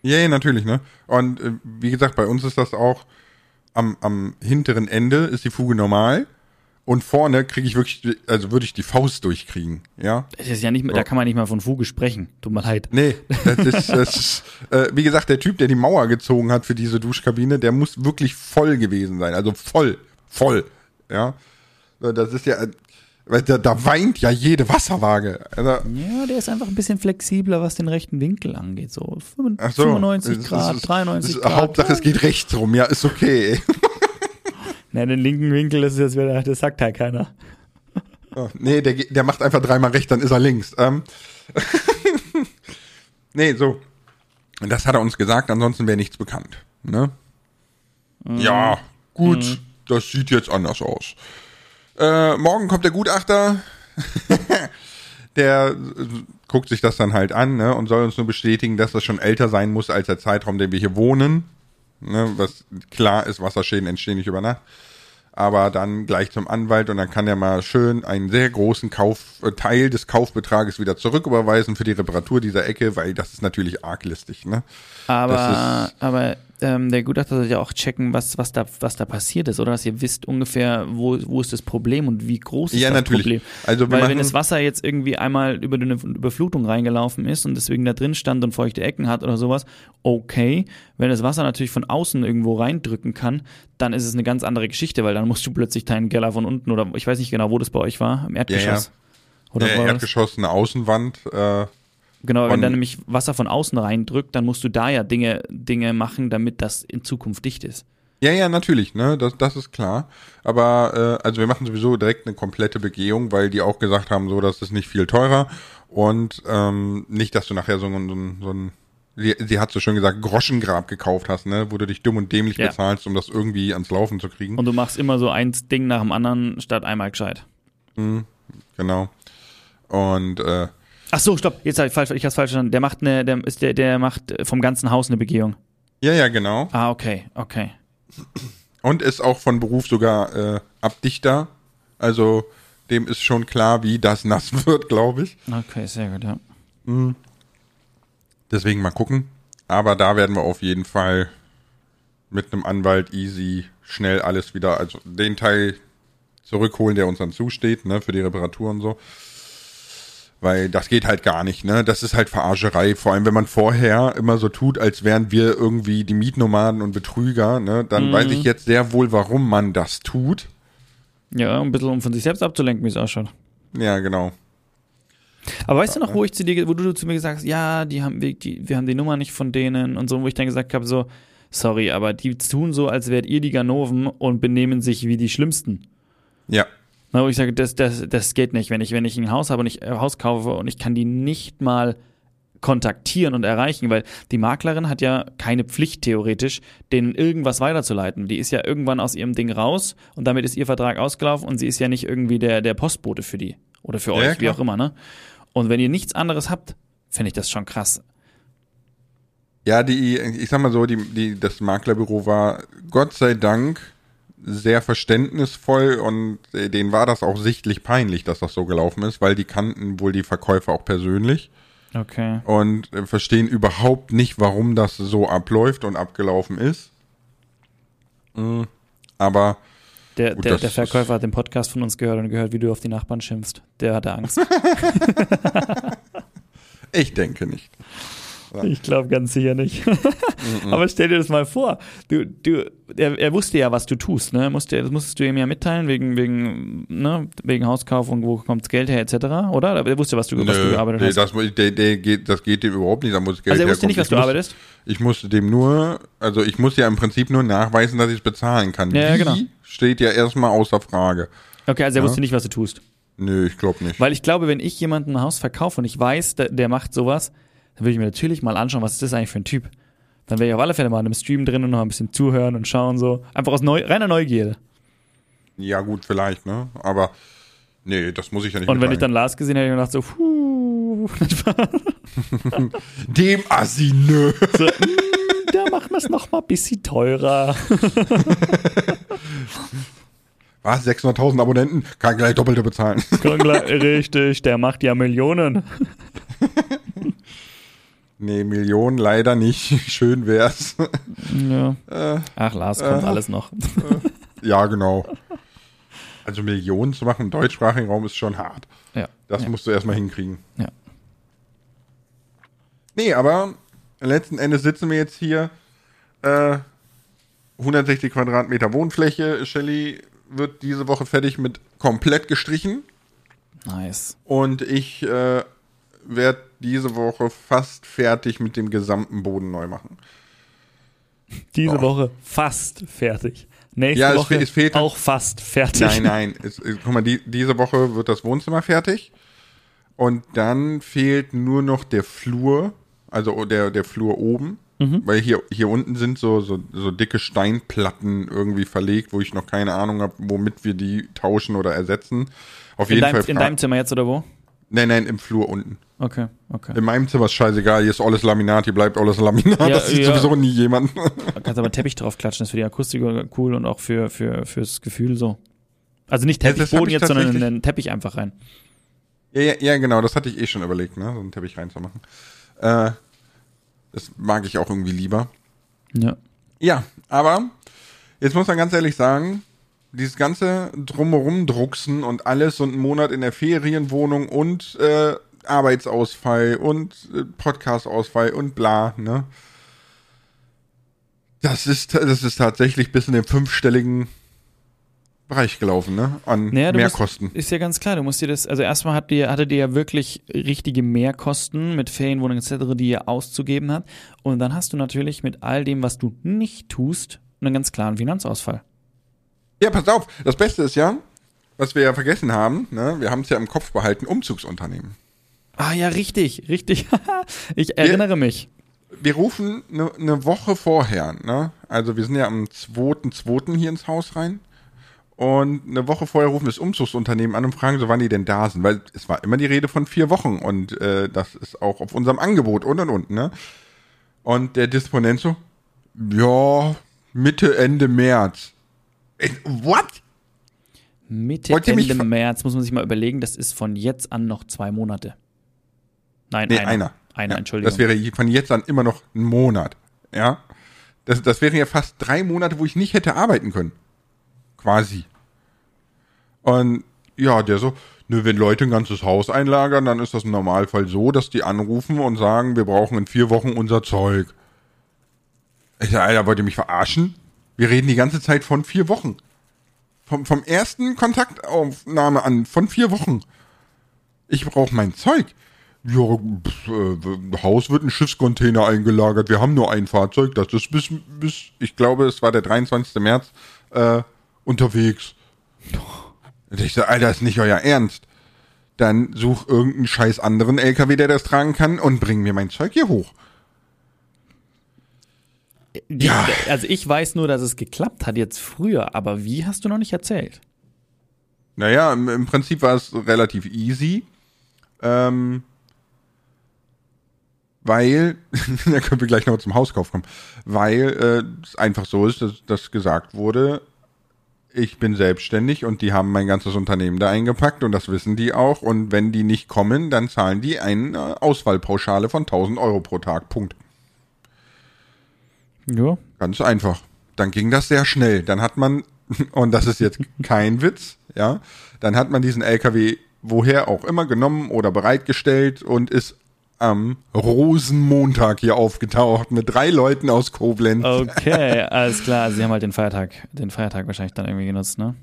Ja, ja, natürlich, ne? Und äh, wie gesagt, bei uns ist das auch am, am hinteren Ende ist die Fuge normal und vorne kriege ich wirklich, also würde ich die Faust durchkriegen, ja? Das ist ja nicht, mehr- da kann man nicht mal von Fuge sprechen. Tut mir leid. Nee, das ist, das ist äh, wie gesagt, der Typ, der die Mauer gezogen hat für diese Duschkabine, der muss wirklich voll gewesen sein, also voll, voll, ja? Das ist ja, da, da weint ja jede Wasserwaage. Also, Ja, der ist einfach ein bisschen flexibler, was den rechten Winkel angeht. So ach so, 95 es- Grad, es- 93 es- Grad. Hauptsache, es geht rechts rum, ja, ist okay. Ne, den linken Winkel, ist jetzt wieder, das sagt halt keiner. Oh, nee, der, der macht einfach dreimal rechts, dann ist er links. Ähm. nee, so. Das hat er uns gesagt, ansonsten wäre nichts bekannt. Ne? Ja, gut, das sieht jetzt anders aus. Äh, morgen kommt der Gutachter. der äh, guckt sich das dann halt an ne, und soll uns nur bestätigen, dass das schon älter sein muss als der Zeitraum, den wir hier wohnen. Ne, was klar ist, Wasserschäden entstehen nicht über Nacht aber dann gleich zum Anwalt und dann kann er mal schön einen sehr großen Kauf, äh, Teil des Kaufbetrages wieder zurücküberweisen für die Reparatur dieser Ecke, weil das ist natürlich arglistig, ne? Aber, Das aber ähm, der Gutachter soll ja auch checken, was, was, da, was da passiert ist, oder? Dass ihr wisst ungefähr, wo, wo ist das Problem und wie groß ist Ja, das natürlich. Problem. Also Weil wenn das Wasser jetzt irgendwie einmal über eine Überflutung reingelaufen ist und deswegen da drin stand und feuchte Ecken hat oder sowas, okay. Wenn das Wasser natürlich von außen irgendwo reindrücken kann, dann ist es eine ganz andere Geschichte, weil dann musst du plötzlich deinen Keller von unten oder ich weiß nicht genau, wo das bei euch war, im Erdgeschoss. Oder Der wo war das? Erdgeschoss, eine Außenwand, äh, Genau, wenn dann nämlich Wasser von außen reindrückt, dann musst du da ja Dinge, Dinge machen, damit das in Zukunft dicht ist. Ja, ja, natürlich, ne, das, das ist klar. Aber äh, also wir machen sowieso direkt eine komplette Begehung, weil die auch gesagt haben, so, das ist nicht viel teurer und ähm, nicht, dass du nachher so, ein- so, ein- so ein, sie, sie hat so schön gesagt, Groschengrab gekauft hast, ne, wo du dich dumm und dämlich Ja. bezahlst, um das irgendwie ans Laufen zu kriegen. Und du machst immer so ein Ding nach dem anderen statt einmal gescheit. Genau. Und äh, Ach so, stopp, jetzt hab ich falsch, ich hab's falsch verstanden. Der macht eine, der ist der, der macht vom ganzen Haus eine Begehung. ja, ja, genau. Ah, okay, okay. Und ist auch von Beruf sogar äh, Abdichter. Also dem ist schon klar, wie das nass wird, glaube ich. Okay, sehr gut, ja. Deswegen mal gucken. Aber da werden wir auf jeden Fall mit einem Anwalt easy schnell alles wieder, also den Teil zurückholen, der uns dann zusteht, ne, für die Reparatur und so. Weil das geht halt gar nicht, ne? Das ist halt Verarscherei. Vor allem, wenn man vorher immer so tut, als wären wir irgendwie die Mietnomaden und Betrüger, ne? Dann weiß ich jetzt sehr wohl, warum man das tut. Ja, ein bisschen um von sich selbst abzulenken, wie es ausschaut. Ja, genau. Aber weißt du noch, wo ich zu dir, wo du zu mir gesagt hast, ja, die haben, wir, die, wir haben die Nummer nicht von denen und so, wo ich dann gesagt habe, so, sorry, aber die tun so, als wärt ihr die Ganoven und benehmen sich wie die Schlimmsten. Ja. Na, wo ich sage, das, das, das geht nicht, wenn ich, wenn ich ein Haus habe und ich ein Haus kaufe und ich kann die nicht mal kontaktieren und erreichen, weil die Maklerin hat ja keine Pflicht theoretisch, denen irgendwas weiterzuleiten. Die ist ja irgendwann aus ihrem Ding raus und damit ist ihr Vertrag ausgelaufen und sie ist ja nicht irgendwie der, der Postbote für die oder für Ja, euch, ja, wie klar. auch immer, ne? Und wenn ihr nichts anderes habt, finde ich das schon krass. Ja, die, ich sag mal so, die, die, das Maklerbüro war Gott sei Dank sehr verständnisvoll und äh, denen war das auch sichtlich peinlich, dass das so gelaufen ist, weil die kannten wohl die Verkäufer auch persönlich Okay. und äh, verstehen überhaupt nicht, warum das so abläuft und abgelaufen ist. Mm, Aber Der, Gut, der, der Verkäufer hat den Podcast von uns gehört und gehört, wie du auf die Nachbarn schimpfst. Der hatte Angst. ich denke nicht. Ich glaube ganz sicher nicht. Aber stell dir das mal vor. Du, du, er, er wusste ja, was du tust. Ne? Musste, das musstest du ihm ja mitteilen, wegen, wegen, ne? wegen Hauskauf und wo kommt das Geld her, etc. Oder? Er wusste, was du, was du gearbeitet nee, hast. Das, der, der geht, das geht dem überhaupt nicht. Da muss Geld also er wusste herkommen. nicht, was Ich du muss, arbeitest? Ich musste dem nur, also ich muss ja im Prinzip nur nachweisen, dass ich es bezahlen kann. Ja, ja, Wie, genau. steht ja erstmal außer Frage. Okay, also er wusste nicht, was du tust. Nö, ich glaube nicht. Weil ich glaube, wenn ich jemandem ein Haus verkaufe und ich weiß, der, der macht sowas, dann würde ich mir natürlich mal anschauen, was ist das eigentlich für ein Typ. Dann wäre ich auf alle Fälle mal in einem Stream drin und noch ein bisschen zuhören und schauen so. Einfach aus Neu reiner Neugierde. Ja, gut, vielleicht, ne? Aber nee, das muss ich ja nicht Und wenn ich dann Lars gesehen hätte, hätte ich gedacht so, puh, Dem Assi, nö. so, mm, da machen wir es noch mal ein bisschen teurer. Was? 600.000 Abonnenten? Kann gleich Doppelte bezahlen. Richtig, der macht ja Millionen. Nee, Millionen leider nicht. Schön wär's. Ja. Äh, Ach, Lars, kommt äh. alles noch. ja, genau. Also Millionen zu machen im deutschsprachigen Raum ist schon hart. Ja. Das ja. musst du erstmal hinkriegen. Ja. Nee, aber letzten Endes sitzen wir jetzt hier. Äh, 160 Quadratmeter Wohnfläche. Shelly wird diese Woche fertig mit komplett gestrichen. Nice. Und ich äh, werde diese Woche fast fertig mit dem gesamten Boden neu machen. Diese Oh. Woche fast fertig. Nächste Ja, es Woche es fehlt- auch fast fertig. Nein, nein. Es, es, guck mal, die, diese Woche wird das Wohnzimmer fertig. Und dann fehlt nur noch der Flur, also der, der Flur oben. Weil hier, hier unten sind so, so, so dicke Steinplatten irgendwie verlegt, wo ich noch keine Ahnung habe, womit wir die tauschen oder ersetzen. Auf In jeden deinem, Fall. in deinem Zimmer jetzt oder wo? Nein, nein, im Flur unten. Okay, okay. In meinem Zimmer ist scheißegal, hier ist alles Laminat, hier bleibt alles Laminat. Ja, das sieht ja. sowieso nie jemand. Da kannst aber Teppich drauf klatschen, das ist für die Akustik cool und auch für, für, fürs Gefühl so. Also nicht Teppichboden ich jetzt, sondern einen Teppich einfach rein. Ja, ja, ja, genau, das hatte ich eh schon überlegt, ne, so einen Teppich reinzumachen. Äh, das mag ich auch irgendwie lieber. Ja. Ja, aber jetzt muss man ganz ehrlich sagen, dieses ganze drumherum drucksen und alles und einen Monat in der Ferienwohnung und äh, Arbeitsausfall und äh, Podcastausfall und bla, ne? Das ist, das ist tatsächlich bis in den fünfstelligen Bereich gelaufen, ne? An Naja, Mehrkosten. Musst, ist ja ganz klar, du musst dir das, also erstmal hat dir, hattet ihr ja wirklich richtige Mehrkosten mit Ferienwohnungen etc., die ihr auszugeben hat. Und dann hast du natürlich mit all dem, was du nicht tust, einen ganz klaren Finanzausfall. Ja, pass auf, das Beste ist ja, was wir ja vergessen haben, ne? Wir haben es ja im Kopf behalten, Umzugsunternehmen. Ah ja, richtig, richtig. ich erinnere mich. wir rufen eine ne Woche vorher, ne? Also wir sind ja am 2.2. hier ins Haus rein. Und eine Woche vorher rufen wir das Umzugsunternehmen an und fragen so, wann die denn da sind. Weil es war immer die Rede von vier Wochen und äh, das ist auch auf unserem Angebot und und und, ne? Und der Disponent so, ja, Mitte, Ende März. Ey, what? Mitte, Wollt Ende März, muss man sich mal überlegen, das ist von jetzt an noch zwei Monate. Nein, Nee, einer. einer. Einer, Ja, Entschuldigung. Das wäre von jetzt an immer noch ein Monat. Ja. Das, das wären ja fast drei Monate, wo ich nicht hätte arbeiten können. Quasi. Und ja, der so, nö, wenn Leute ein ganzes Haus einlagern, dann ist das im Normalfall so, dass die anrufen und sagen, wir brauchen in vier Wochen unser Zeug. Ich sag, Alter, wollt ihr mich verarschen? Wir reden die ganze Zeit von vier Wochen. Vom, vom ersten Kontaktaufnahme an, von vier Wochen. Ich brauche mein Zeug. Ja, pf, äh, Haus wird in Schiffscontainer eingelagert. Wir haben nur ein Fahrzeug. Das ist bis, bis ich glaube, es war der 23. März, äh, unterwegs. Und ich so, Alter, ist nicht euer Ernst. Dann such irgendeinen scheiß anderen LKW, der das tragen kann und bring mir mein Zeug hier hoch. Die, Ja. Also ich weiß nur, dass es geklappt hat jetzt früher, aber wie hast du noch nicht erzählt? Naja, im, im Prinzip war es relativ easy. Ähm, weil, da können wir gleich noch zum Hauskauf kommen, weil äh, es einfach so ist, dass, dass gesagt wurde, ich bin selbstständig und die haben mein ganzes Unternehmen da eingepackt und das wissen die auch. Und wenn die nicht kommen, dann zahlen die eine Auswahlpauschale von 1000 Euro pro Tag. Punkt. Ja. Ganz einfach. Dann ging das sehr schnell. Dann hat man, und das ist jetzt kein Witz, ja, dann hat man diesen LKW woher auch immer genommen oder bereitgestellt und ist am Rosenmontag hier aufgetaucht mit drei Leuten aus Koblenz. Okay, alles klar. Sie haben halt den Feiertag, den Feiertag wahrscheinlich dann irgendwie genutzt, ne?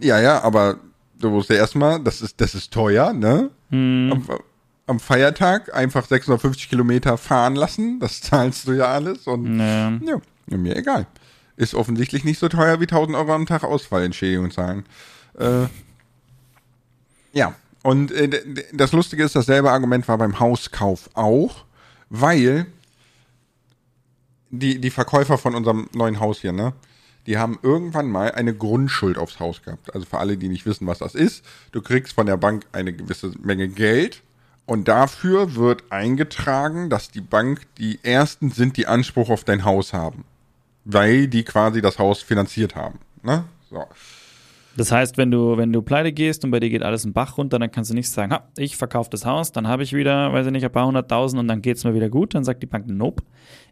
Ja, ja, aber du musst ja erstmal, das ist, das ist teuer, ne? Am, am Feiertag einfach 650 Kilometer fahren lassen, das zahlst du ja alles und Ja. ja, mir egal. Ist offensichtlich nicht so teuer wie 1000 Euro am Tag Ausfallentschädigung zahlen. Äh, ja, und äh, das Lustige ist, dasselbe Argument war beim Hauskauf auch, weil die, die Verkäufer von unserem neuen Haus hier, ne, die haben irgendwann mal eine Grundschuld aufs Haus gehabt. Also für alle, die nicht wissen, was das ist, du kriegst von der Bank eine gewisse Menge Geld und dafür wird eingetragen, dass die Bank die ersten sind, die Anspruch auf dein Haus haben. Weil die quasi das Haus finanziert haben. Ne? So. Das heißt, wenn du, wenn du pleite gehst und bei dir geht alles einen Bach runter, dann kannst du nicht sagen, ha, ich verkaufe das Haus, dann habe ich wieder, weiß ich nicht, ein paar hunderttausend und dann geht es mir wieder gut. Dann sagt die Bank, nope,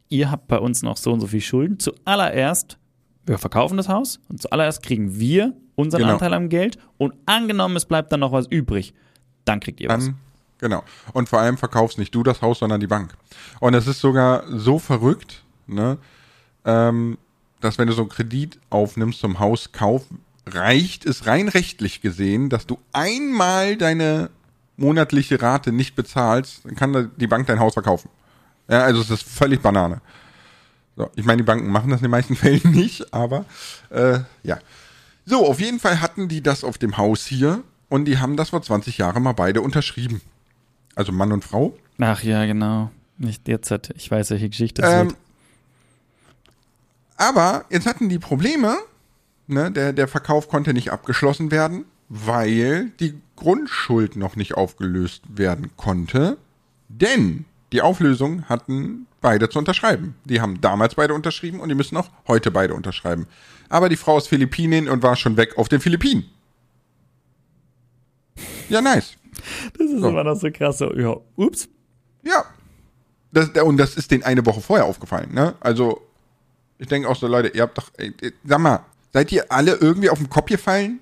ihr habt bei uns noch so und so viel Schulden. Zuallererst, wir verkaufen das Haus und zuallererst kriegen wir unseren Genau. Anteil am Geld und angenommen, es bleibt dann noch was übrig, dann kriegt ihr was. Genau. Und vor allem verkaufst nicht du das Haus, sondern die Bank. Und es ist sogar so verrückt, ne, ähm, dass wenn du so einen Kredit aufnimmst zum Hauskauf, reicht es rein rechtlich gesehen, dass du einmal deine monatliche Rate nicht bezahlst, dann kann die Bank dein Haus verkaufen. Ja, also es ist völlig Banane. So, ich meine, die Banken machen das in den meisten Fällen nicht, aber äh, ja. So, auf jeden Fall hatten die das auf dem Haus hier und die haben das vor 20 Jahren mal beide unterschrieben. Also Mann und Frau. Ach ja, genau. Nicht jetzt, ich weiß, welche Geschichte es Ähm, wird. aber jetzt hatten die Probleme, ne, der, der Verkauf konnte nicht abgeschlossen werden, weil die Grundschuld noch nicht aufgelöst werden konnte. Denn die Auflösung hatten beide zu unterschreiben. Die haben damals beide unterschrieben und die müssen auch heute beide unterschreiben. Aber die Frau ist Philippinin und war schon weg auf den Philippinen. Ja, nice. Das ist so. immer noch so krass. So, ja, ups. Ja. Das, und das ist denen eine Woche vorher aufgefallen, ne? Also, ich denke auch so, Leute, ihr habt doch, ey, ey, sag mal, seid ihr alle irgendwie auf den Kopf gefallen?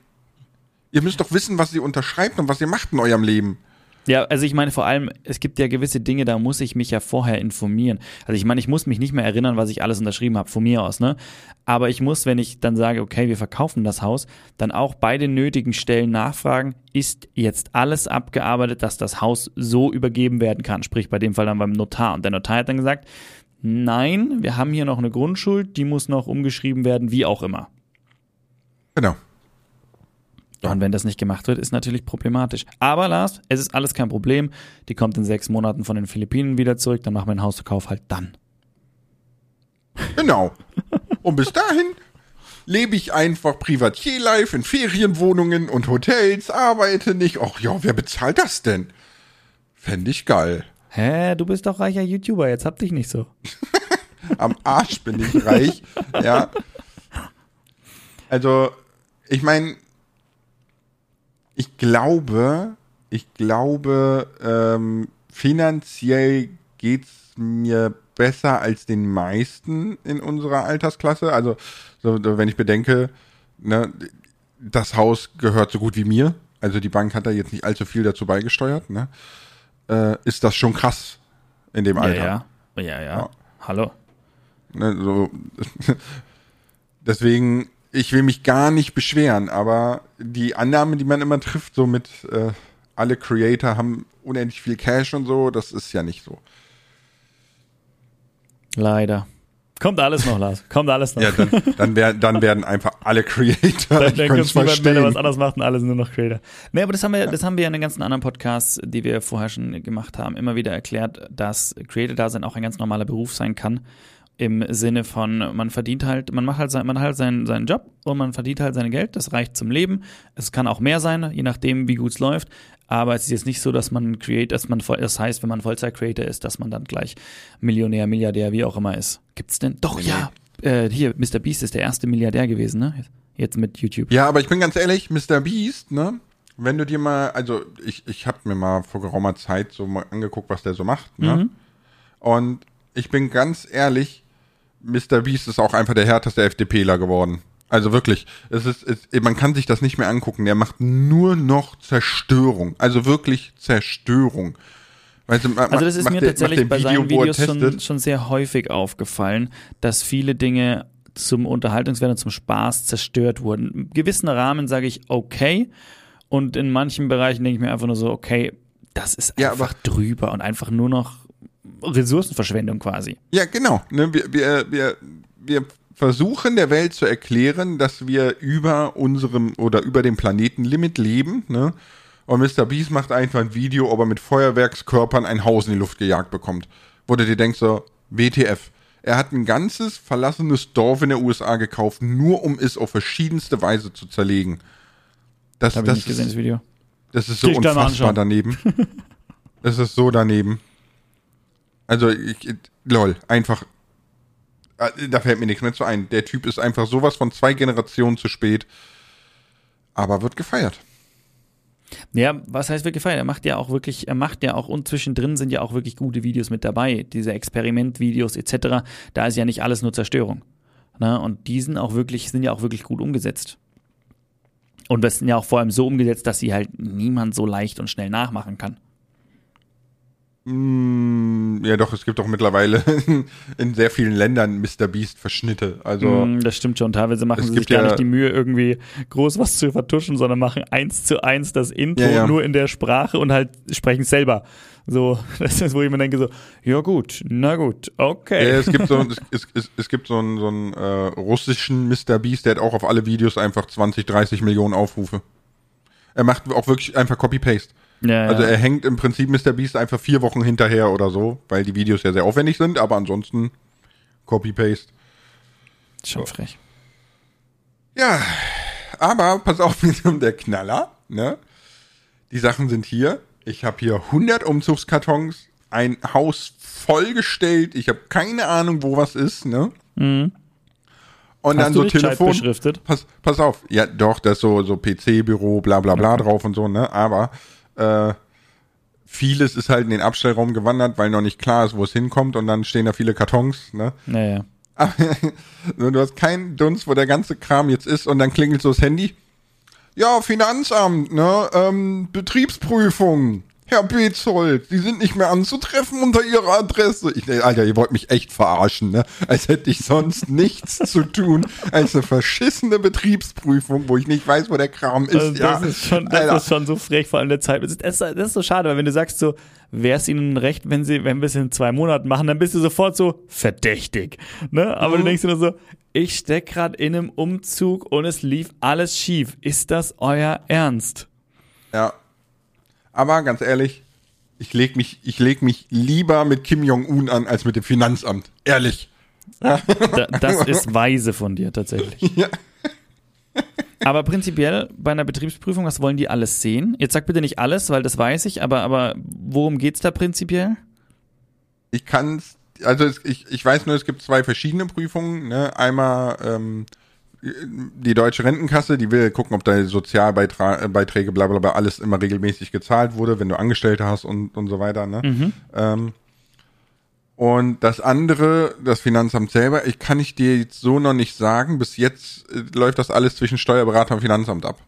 Ihr müsst doch wissen, was ihr unterschreibt und was ihr macht in eurem Leben. Ja, also ich meine vor allem, es gibt ja gewisse Dinge, da muss ich mich ja vorher informieren. Also ich meine, ich muss mich nicht mehr erinnern, was ich alles unterschrieben habe, von mir aus, ne? Aber ich muss, wenn ich dann sage, okay, wir verkaufen das Haus, dann auch bei den nötigen Stellen nachfragen, ist jetzt alles abgearbeitet, dass das Haus so übergeben werden kann? Sprich, bei dem Fall dann beim Notar. Und der Notar hat dann gesagt, nein, wir haben hier noch eine Grundschuld, die muss noch umgeschrieben werden, wie auch immer. Genau. Und wenn das nicht gemacht wird, ist natürlich problematisch. Aber Lars, es ist alles kein Problem. Die kommt in sechs Monaten von den Philippinen wieder zurück, dann machen wir den Hausverkauf halt dann. Genau. Und bis dahin lebe ich einfach Privatier-Life in Ferienwohnungen und Hotels, arbeite nicht. Ach ja, wer bezahlt das denn? Fände ich geil. Hä, du bist doch reicher YouTuber, jetzt hab dich nicht so. Am Arsch bin ich reich. ja. Also, ich meine, ich glaube, ich glaube, ähm, finanziell geht's mir besser als den meisten in unserer Altersklasse. Also, so, wenn ich bedenke, ne, das Haus gehört so gut wie mir. Also die Bank hat da jetzt nicht allzu viel dazu beigesteuert. Ne? Äh, ist das schon krass in dem Alter? Ja, ja. Ja, ja. Hallo. Ne, so, deswegen, ich will mich gar nicht beschweren, aber die Annahme, die man immer trifft, so mit äh, alle Creator haben unendlich viel Cash und so, das ist ja nicht so. Leider. Kommt alles noch, Lars. Kommt alles noch. Ja, dann, dann, wär, dann werden einfach alle Creator. Dann, dann gibt's niemand mehr, der was anderes macht und alles nur noch Creator. Nee, aber das haben wir, das haben wir ja in den ganzen anderen Podcasts, die wir vorher schon gemacht haben, immer wieder erklärt, dass Creator-Dasein auch ein ganz normaler Beruf sein kann. Im Sinne von, man verdient halt, man macht halt, sein, man hat halt seinen, seinen Job und man verdient halt sein Geld, das reicht zum Leben. Es kann auch mehr sein, je nachdem, wie gut es läuft. Aber es ist jetzt nicht so, dass man Creator, dass man, voll- das heißt, wenn man Vollzeit-Creator ist, dass man dann gleich Millionär, Milliardär, wie auch immer ist. Gibt's denn? Doch, ja. Äh, hier, Mr. Beast ist der erste Milliardär gewesen, ne? Jetzt mit YouTube. Ja, aber ich bin ganz ehrlich, Mr. Beast, ne? Wenn du dir mal, also ich, ich habe mir mal vor geraumer Zeit so mal angeguckt, was der so macht, ne? Mhm. Und ich bin ganz ehrlich, Mr. Beast ist auch einfach der härteste FDPler geworden. Also wirklich, es ist, es, man kann sich das nicht mehr angucken. Der macht nur noch Zerstörung. Also wirklich Zerstörung. Weißt du, Also das ist mir der- tatsächlich bei seinen Video, er Videos schon, schon sehr häufig aufgefallen, dass viele Dinge zum Unterhaltungswert und zum Spaß zerstört wurden. Im gewissen Rahmen sage ich okay und in manchen Bereichen denke ich mir einfach nur so, okay, das ist Ja, einfach drüber und einfach nur noch Ressourcenverschwendung quasi. Ja, genau. Ne, wir, wir, wir, wir versuchen der Welt zu erklären, dass wir über unserem oder über dem Planetenlimit leben. Ne? Und Mr. Beast macht einfach ein Video, ob er mit Feuerwerkskörpern ein Haus in die Luft gejagt bekommt. Wo du dir denkst so, WTF. Er hat ein ganzes verlassenes Dorf in der USA gekauft, nur um es auf verschiedenste Weise zu zerlegen. Das, ich das, nicht gesehen, ist, das Video. das ist so ich unfassbar daneben. das ist so daneben. Also, ich, lol, einfach. äh, Da fällt mir nichts mehr zu ein. Der Typ ist einfach sowas von zwei Generationen zu spät. Aber wird gefeiert. Ja, was heißt wird gefeiert? Er macht ja auch wirklich, er macht ja auch und zwischendrin sind ja auch wirklich gute Videos mit dabei, diese Experimentvideos etc. Da ist ja nicht alles nur Zerstörung. Ne? Und die sind auch wirklich, sind ja auch wirklich gut umgesetzt. Und das sind ja auch vor allem so umgesetzt, dass sie halt niemand so leicht und schnell nachmachen kann. Mm, Ja, doch, es gibt doch mittlerweile in sehr vielen Ländern Mr. Beast Verschnitte. Also, Mm, das stimmt schon. Teilweise machen Es sie sich gar ja- nicht die Mühe, irgendwie groß was zu vertuschen, sondern machen eins zu eins das Intro Ja, ja. nur in der Sprache und halt sprechen es selber. So, das ist, wo ich mir denke, so, ja gut, na gut, okay. ja, es gibt so, es, es, es, es gibt so einen, so einen äh, russischen Mr. Beast, der hat auch auf alle Videos einfach 20, 30 Millionen Aufrufe. Er macht auch wirklich einfach Copy-Paste. Ja, Also ja. er hängt im Prinzip Mr. Beast einfach vier Wochen hinterher oder so, weil die Videos ja sehr aufwendig sind, aber ansonsten Copy-Paste. schon frech. Ja, aber pass auf, wie um der Knaller, ne? Die Sachen sind hier. Ich habe hier 100 Umzugskartons, ein Haus vollgestellt. Ich habe keine Ahnung, wo was ist, ne? Und Hast dann so Telefon. beschriftet? Pass, pass auf. Ja, doch, das ist so, so PC-Büro, bla bla bla drauf und so, ne? Aber äh, vieles ist halt in den Abstellraum gewandert, weil noch nicht klar ist, wo es hinkommt und dann stehen da viele Kartons, ne? Naja. du hast keinen Dunst, wo der ganze Kram jetzt ist und dann klingelt so das Handy. Ja, Finanzamt, ne? Ähm, Betriebsprüfung. Herr Bezold, Sie sind nicht mehr anzutreffen unter Ihrer Adresse. Ich, Alter, ihr wollt mich echt verarschen, ne? Als hätte ich sonst nichts zu tun als eine verschissene Betriebsprüfung, wo ich nicht weiß, wo der Kram ist. Also ja, das, ist schon, das ist schon so frech, vor allem der Zeit. Das ist, das ist so schade, weil wenn du sagst so, wäre es ihnen recht, wenn sie, wenn wir es in zwei Monaten machen, dann bist du sofort so verdächtig. Ne? Aber Mhm. du denkst dir nur so, ich steck gerade in einem Umzug und es lief alles schief. Ist das euer Ernst? Ja. Aber ganz ehrlich, ich leg mich, ich leg mich lieber mit Kim Jong-un an als mit dem Finanzamt. Ehrlich. Da, das ist weise von dir tatsächlich. Ja. Aber prinzipiell bei einer Betriebsprüfung, was wollen die alles sehen? Jetzt sag bitte nicht alles, weil das weiß ich, aber, aber worum geht's da prinzipiell? Ich kann's, also es, ich, ich weiß nur, es gibt zwei verschiedene Prüfungen. Ne? Einmal ähm, die deutsche Rentenkasse, die will gucken, ob deine Sozialbeiträge, bla bla bla, alles immer regelmäßig gezahlt wurde, wenn du Angestellte hast und, und so weiter. Ne? Ähm, und das andere, das Finanzamt selber, ich kann ich dir jetzt so noch nicht sagen. Bis jetzt äh, läuft das alles zwischen Steuerberater und Finanzamt ab.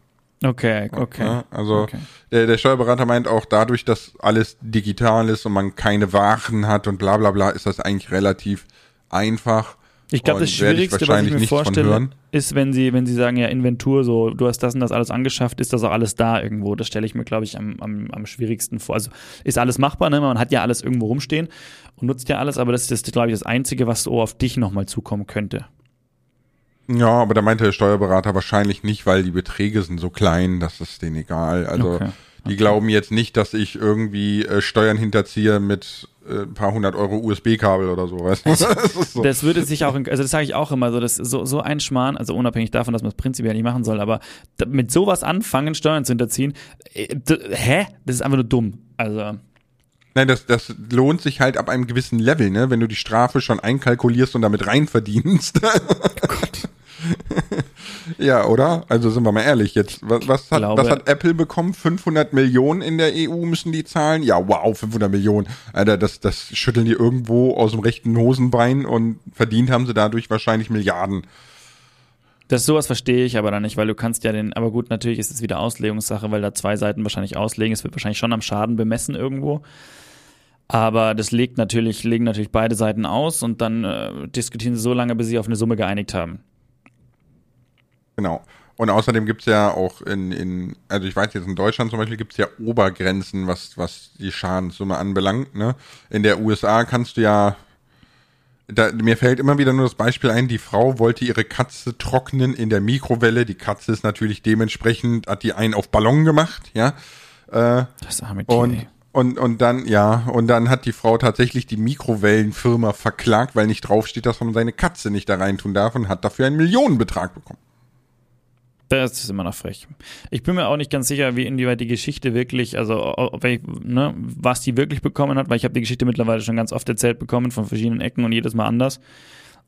Okay, okay. Ja, also Okay. der, der Steuerberater meint auch dadurch, dass alles digital ist und man keine Waren hat und bla bla bla, ist das eigentlich relativ einfach. Ich glaube, das ich Schwierigste, was ich mir vorstelle, ist, wenn sie, wenn sie sagen, ja, Inventur, so, du hast das und das alles angeschafft, ist das auch alles da irgendwo. Das stelle ich mir, glaube ich, am, am, am schwierigsten vor. Also ist alles machbar, ne? Man hat ja alles irgendwo rumstehen und nutzt ja alles, aber das ist, glaube ich, das Einzige, was so auf dich nochmal zukommen könnte. Ja, aber da meinte der Steuerberater wahrscheinlich nicht, weil die Beträge sind so klein, das ist denen egal. Also Okay. die glauben jetzt nicht, dass ich irgendwie äh, Steuern hinterziehe mit ein paar hundert Euro USB-Kabel oder so. Weißt du? Das so. Das würde sich auch, in- also das sage ich auch immer so, das so, so ein Schmarrn, also unabhängig davon, dass man es prinzipiell nicht machen soll, aber mit sowas anfangen, Steuern zu hinterziehen, äh, hä? Das ist einfach nur dumm. Also, Nein, das, das lohnt sich halt ab einem gewissen Level, ne? Wenn du die Strafe schon einkalkulierst und damit rein verdienst. Gott. ja, oder? Also sind wir mal ehrlich jetzt. Was, was, hat, glaube- was hat Apple bekommen? 500 Millionen in der EU müssen die zahlen? Ja, wow, 500 Millionen. Alter, das, das schütteln die irgendwo aus dem rechten Hosenbein und verdient haben sie dadurch wahrscheinlich Milliarden. Das sowas verstehe ich aber dann nicht, weil du kannst ja den, aber gut, natürlich ist es wieder Auslegungssache, weil da zwei Seiten wahrscheinlich auslegen. Es wird wahrscheinlich schon am Schaden bemessen irgendwo. Aber das legt natürlich, legen natürlich beide Seiten aus und dann äh, diskutieren sie so lange, bis sie auf eine Summe geeinigt haben. Genau. Und außerdem gibt es ja auch in, in, also ich weiß jetzt in Deutschland zum Beispiel gibt es ja Obergrenzen, was, was die Schadenssumme anbelangt. Ne? In der USA kannst du ja, da, mir fällt immer wieder nur das Beispiel ein, die Frau wollte ihre Katze trocknen in der Mikrowelle. Die Katze ist natürlich dementsprechend, hat die einen auf Ballon gemacht, ja. Äh, Das arme Tier. und, und, und dann, ja, und dann hat die Frau tatsächlich die Mikrowellenfirma verklagt, weil nicht draufsteht, dass man seine Katze nicht da reintun darf und hat dafür einen Millionenbetrag bekommen. Das ist immer noch frech. Ich bin mir auch nicht ganz sicher, wie inwieweit die Geschichte wirklich, also ob ich, ne, was die wirklich bekommen hat, weil ich habe die Geschichte mittlerweile schon ganz oft erzählt bekommen von verschiedenen Ecken und jedes Mal anders.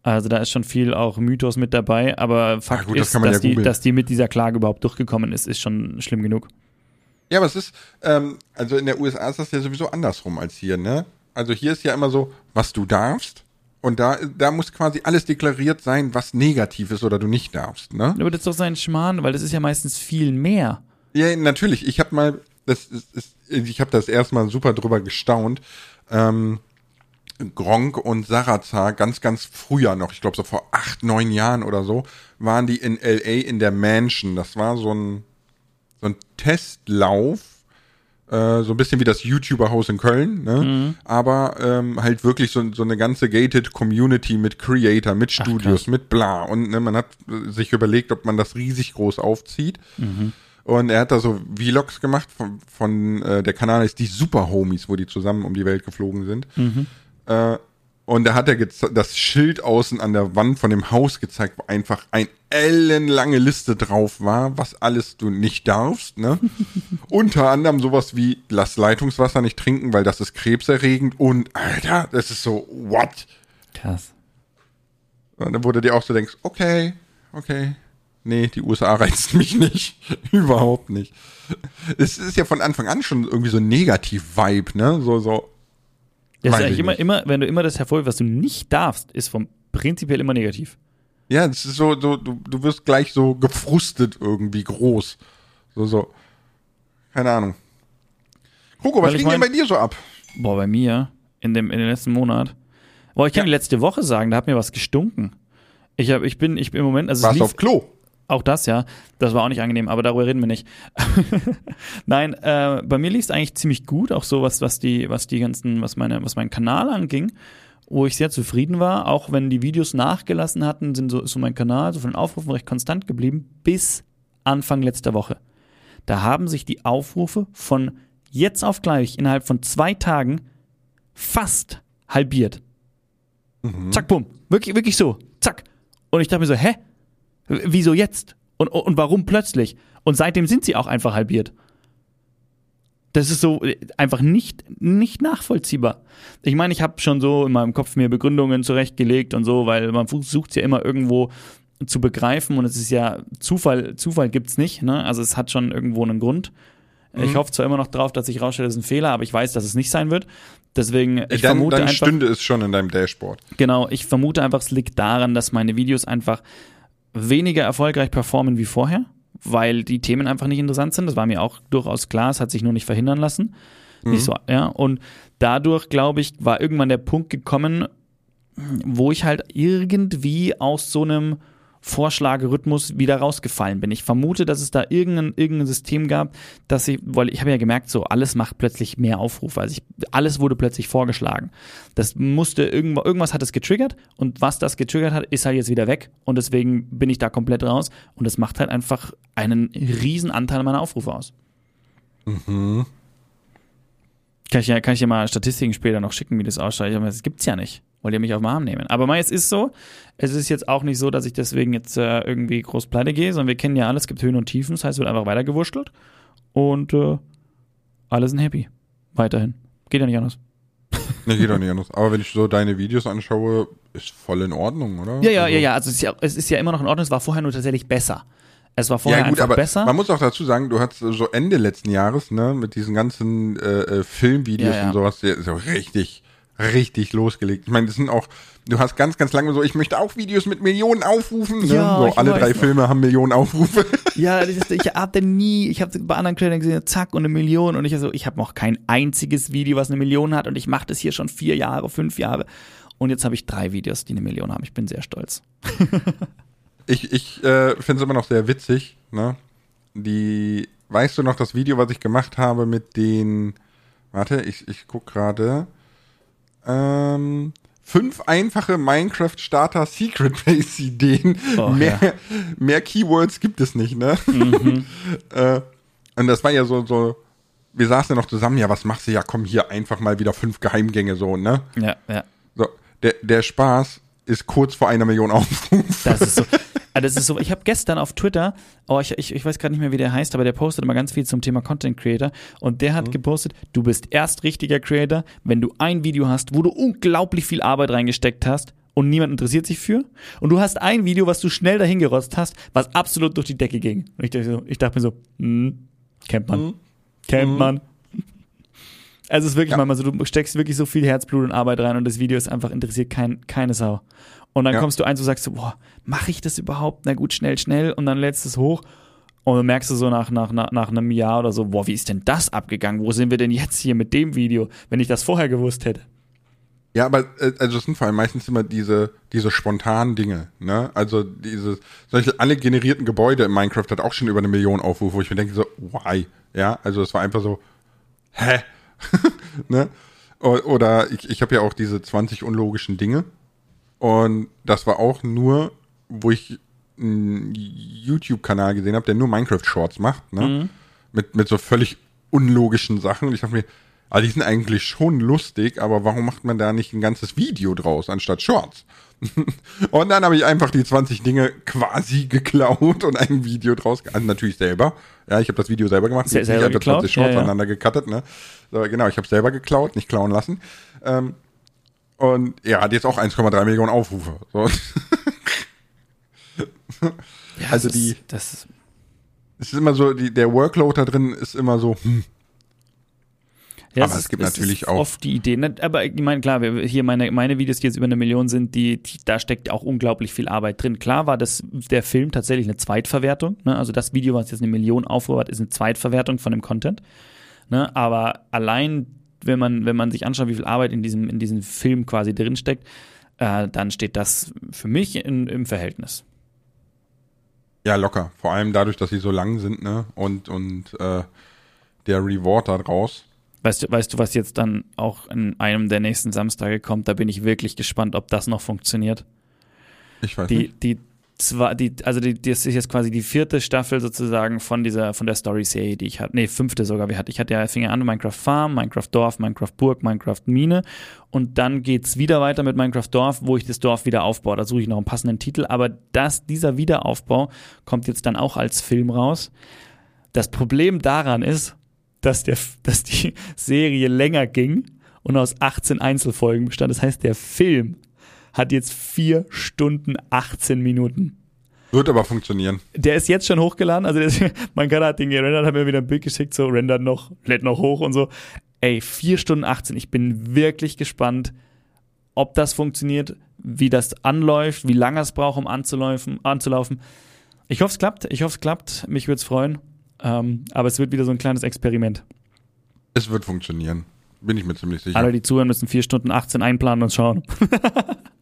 Also da ist schon viel auch Mythos mit dabei, aber Fakt gut, das ist, man dass, ja die, dass die mit dieser Klage überhaupt durchgekommen ist, ist schon schlimm genug. Ja, aber es ist, ähm, also in der USA ist das ja sowieso andersrum als hier, ne? Also hier ist ja immer so, was du darfst. Und da, da muss quasi alles deklariert sein, was negativ ist oder du nicht darfst, ne? Aber das ist doch sein Schmarrn, weil das ist ja meistens viel mehr. Ja, natürlich. Ich habe mal, das ist, ist, ich habe das erstmal super drüber gestaunt. Ähm, Gronk und Sarazar ganz, ganz früher noch, ich glaube so vor acht, neun Jahren oder so, waren die in LA in der Mansion. Das war so ein, so ein Testlauf, äh, so ein bisschen wie das YouTuber-Haus in Köln, ne? aber ähm, halt wirklich so, so eine ganze gated Community mit Creator, mit Studios, krass. mit bla. Und ne, man hat äh, sich überlegt, ob man das riesig groß aufzieht. Und er hat da so Vlogs gemacht von, von äh, der Kanal ist die Super Homies, wo die zusammen um die Welt geflogen sind. Äh, und da hat er das Schild außen an der Wand von dem Haus gezeigt, wo einfach ein ellenlange Liste drauf war, was alles du nicht darfst. Ne? Unter anderem sowas wie, lass Leitungswasser nicht trinken, weil das ist krebserregend. Und Alter, das ist so, what? Krass. Und dann wurde dir auch so denkst, okay, okay. Nee, die USA reizt mich nicht. Überhaupt nicht. Es ist ja von Anfang an schon irgendwie so ein Negativ-Vibe, ne? So, so. Das ist ich eigentlich immer, immer, wenn du immer das hervorhebst, was du nicht darfst, ist vom prinzipiell immer negativ. Ja, es ist so, so du, du wirst gleich so gefrustet irgendwie groß. So, so. Keine Ahnung. Hugo, was Weil ich ging denn mein- bei dir so ab? Boah, bei mir in dem, in dem letzten Monat. Boah, ich kann Ja. die letzte Woche sagen, da hat mir was gestunken. Ich hab, ich bin, ich bin im Moment, also Warst lief, auf Klo? Auch das ja, das war auch nicht angenehm, aber darüber reden wir nicht. Nein, äh, bei mir lief es eigentlich ziemlich gut, auch so was, was die, was die ganzen, was meine, was meinen Kanal anging, wo ich sehr zufrieden war, auch wenn die Videos nachgelassen hatten, sind so, ist so mein Kanal so von den Aufrufen recht konstant geblieben, bis Anfang letzter Woche. Da haben sich die Aufrufe von jetzt auf gleich innerhalb von zwei Tagen fast halbiert. Zack, bumm. Wirklich, wirklich so. Zack. Und ich dachte mir so, hä? Wieso jetzt? Und, und warum plötzlich? Und seitdem sind sie auch einfach halbiert. Das ist so äh, einfach nicht, nicht nachvollziehbar. Ich meine, ich habe schon so in meinem Kopf mir Begründungen zurechtgelegt und so, weil man versucht es ja immer irgendwo zu begreifen und es ist ja Zufall, Zufall gibt's nicht, ne? Also es hat schon irgendwo einen Grund. Ich hoffe zwar immer noch drauf, dass ich rausstelle, das ist ein Fehler, aber ich weiß, dass es nicht sein wird. Deswegen, ich dann vermute dann einfach. stünde es schon in deinem Dashboard. Genau, ich vermute einfach, es liegt daran, dass meine Videos einfach weniger erfolgreich performen wie vorher, weil die Themen einfach nicht interessant sind. Das war mir auch durchaus klar, es hat sich nur nicht verhindern lassen. Nicht so, ja. Und dadurch, glaube ich, war irgendwann der Punkt gekommen, wo ich halt irgendwie aus so einem Vorschlagerhythmus wieder rausgefallen bin. Ich vermute, dass es da irgendein, irgendein System gab, dass ich, weil ich habe ja gemerkt, so alles macht plötzlich mehr Aufrufe. Also ich, alles wurde plötzlich vorgeschlagen. Das musste irgendwas, irgendwas hat es getriggert und was das getriggert hat, ist halt jetzt wieder weg und deswegen bin ich da komplett raus und das macht halt einfach einen riesen Anteil meiner Aufrufe aus. Kann ich, ja, kann ich dir mal Statistiken später noch schicken, wie das ausschaut. Mir, Das gibt's ja nicht. Wollt ihr mich auf den Arm nehmen? Aber mal, es ist so. Es ist jetzt auch nicht so, dass ich deswegen jetzt äh, irgendwie groß pleite gehe, sondern wir kennen ja alles. Es gibt Höhen und Tiefen. Das heißt, es wird einfach weitergewurschtelt. Und äh, alle sind happy. Weiterhin. Geht ja nicht anders. Ne, geht doch nicht anders. Aber wenn ich so deine Videos anschaue, ist voll in Ordnung, oder? Ja, ja, Also- ja, ja. Also es ist ja, es ist ja immer noch in Ordnung. Es war vorher nur tatsächlich besser. Es war vorher ja, gut, einfach aber besser. man muss auch dazu sagen, du hattest so Ende letzten Jahres, ne, mit diesen ganzen äh, äh, Filmvideos Ja, ja. und sowas, der ist ja richtig richtig losgelegt. Ich meine, das sind auch, du hast ganz, ganz lange so, ich möchte auch Videos mit Millionen Aufrufen. Ne? Ja, so, alle drei noch. Filme haben Millionen Aufrufe. Ja, das ist, ich hatte nie, ich habe bei anderen Creators gesehen, zack, und eine Million. Und ich so, ich habe noch kein einziges Video, was eine Million hat. Und ich mache das hier schon vier Jahre, fünf Jahre. Und jetzt habe ich drei Videos, die eine Million haben. Ich bin sehr stolz. Ich, ich äh, finde es immer noch sehr witzig, ne? Die, weißt du noch das Video, was ich gemacht habe mit den, warte, ich, ich guck gerade, ähm, fünf einfache Minecraft Starter Secret Base Ideen. Oh, mehr, ja. mehr Keywords gibt es nicht, ne? Mhm. äh, und das war ja so, so, wir saßen ja noch zusammen, ja, was machst du? Ja, komm hier einfach mal wieder fünf Geheimgänge so, ne? Ja, ja. So, der, der Spaß ist kurz vor einer Million Aufrufe. Das ist so. Ah, Das ist so. Ich habe gestern auf Twitter, oh, ich, ich, ich weiß gerade nicht mehr, wie der heißt, aber der postet immer ganz viel zum Thema Content Creator. Und der hat gepostet, du bist erst richtiger Creator, wenn du ein Video hast, wo du unglaublich viel Arbeit reingesteckt hast und niemand interessiert sich für. Und du hast ein Video, was du schnell dahin gerotzt hast, was absolut durch die Decke ging. Und ich dachte, so, ich dachte mir so, hm, kennt man. Kennt man. Also es ist wirklich Ja. manchmal so, du steckst wirklich so viel Herzblut und Arbeit rein und das Video ist einfach interessiert kein, keine Sau. Und dann Ja. kommst du eins und sagst so, boah, mache ich das überhaupt? Na gut, schnell, schnell. Und dann lädst du es hoch und dann merkst du so nach, nach, nach, nach einem Jahr oder so, boah, wie ist denn das abgegangen? Wo sind wir denn jetzt hier mit dem Video, wenn ich das vorher gewusst hätte? Ja, aber äh, also es sind vor allem meistens immer diese diese spontanen Dinge, ne? Also diese solche alle generierten Gebäude in Minecraft hat auch schon über eine Million Aufrufe, wo ich mir denke so why, ja? Also es war einfach so hä, ne? Oder ich ich habe ja auch diese 20 unlogischen Dinge und das war auch nur, wo ich einen YouTube-Kanal gesehen habe, der nur Minecraft Shorts macht, ne? Mit mit so völlig unlogischen Sachen und ich dachte mir also die sind eigentlich schon lustig, aber warum macht man da nicht ein ganzes Video draus, anstatt Shorts? und dann habe ich einfach die 20 Dinge quasi geklaut und ein Video draus, also natürlich selber. Ja, ich habe das Video selber gemacht, Se- selber einfach geklaut? 20 Shorts Ja, ja. aneinander gecuttet, ne? So, genau, ich habe selber geklaut, nicht klauen lassen. Ähm, und ja, hat jetzt auch 1,3 Millionen Aufrufe. So. Ja, Also das die- Ist, das ist, Es ist immer so, die, der Workload da drin ist immer so, hm, ja, Aber es gibt natürlich ist auch- oft die Idee. Ne? Aber ich meine, klar, hier meine, meine Videos, die jetzt über eine Million sind, die, die, da steckt auch unglaublich viel Arbeit drin. Klar war das der Film tatsächlich eine Zweitverwertung. Ne? Also das Video, was jetzt eine Million Aufrufe hat, ist eine Zweitverwertung von dem Content. Ne? Aber allein, wenn man, wenn man sich anschaut, wie viel Arbeit in diesem, in diesem Film quasi drinsteckt, äh, dann steht das für mich in, im Verhältnis. Ja, locker. Vor allem dadurch, dass sie so lang sind, ne? Und, und äh, der Reward da draus. Weißt du, weißt du, was jetzt dann auch in einem der nächsten Samstage kommt? Da bin ich wirklich gespannt, ob das noch funktioniert. Ich weiß Die, nicht. die, zwar, die, also die, das ist jetzt quasi die vierte Staffel sozusagen von dieser, von der Story-Serie, die ich hatte. Nee, fünfte sogar. Wir hatten, ich hatte ja, fing ja an Minecraft Farm, Minecraft Dorf, Minecraft Burg, Minecraft Mine. Und dann geht's wieder weiter mit Minecraft Dorf, wo ich das Dorf wieder aufbaue. Da suche ich noch einen passenden Titel. Aber das, dieser Wiederaufbau kommt jetzt dann auch als Film raus. Das Problem daran ist, dass, der, dass die Serie länger ging und aus 18 Einzelfolgen bestand. Das heißt, der Film hat jetzt 4 Stunden 18 Minuten. Wird aber funktionieren. Der ist jetzt schon hochgeladen. Also ist, mein Kanal hat den gerendert, hat mir wieder ein Bild geschickt, so rendert noch, lädt noch hoch und so. Ey, 4 Stunden 18. Ich bin wirklich gespannt, ob das funktioniert, wie das anläuft, wie lange es braucht, um anzulaufen. anzulaufen. Ich hoffe, es klappt. Ich hoffe, es klappt. Mich würde es freuen. Ähm, aber es wird wieder so ein kleines Experiment. Es wird funktionieren. Bin ich mir ziemlich sicher. Alle, die zuhören, müssen 4 Stunden 18 einplanen und schauen.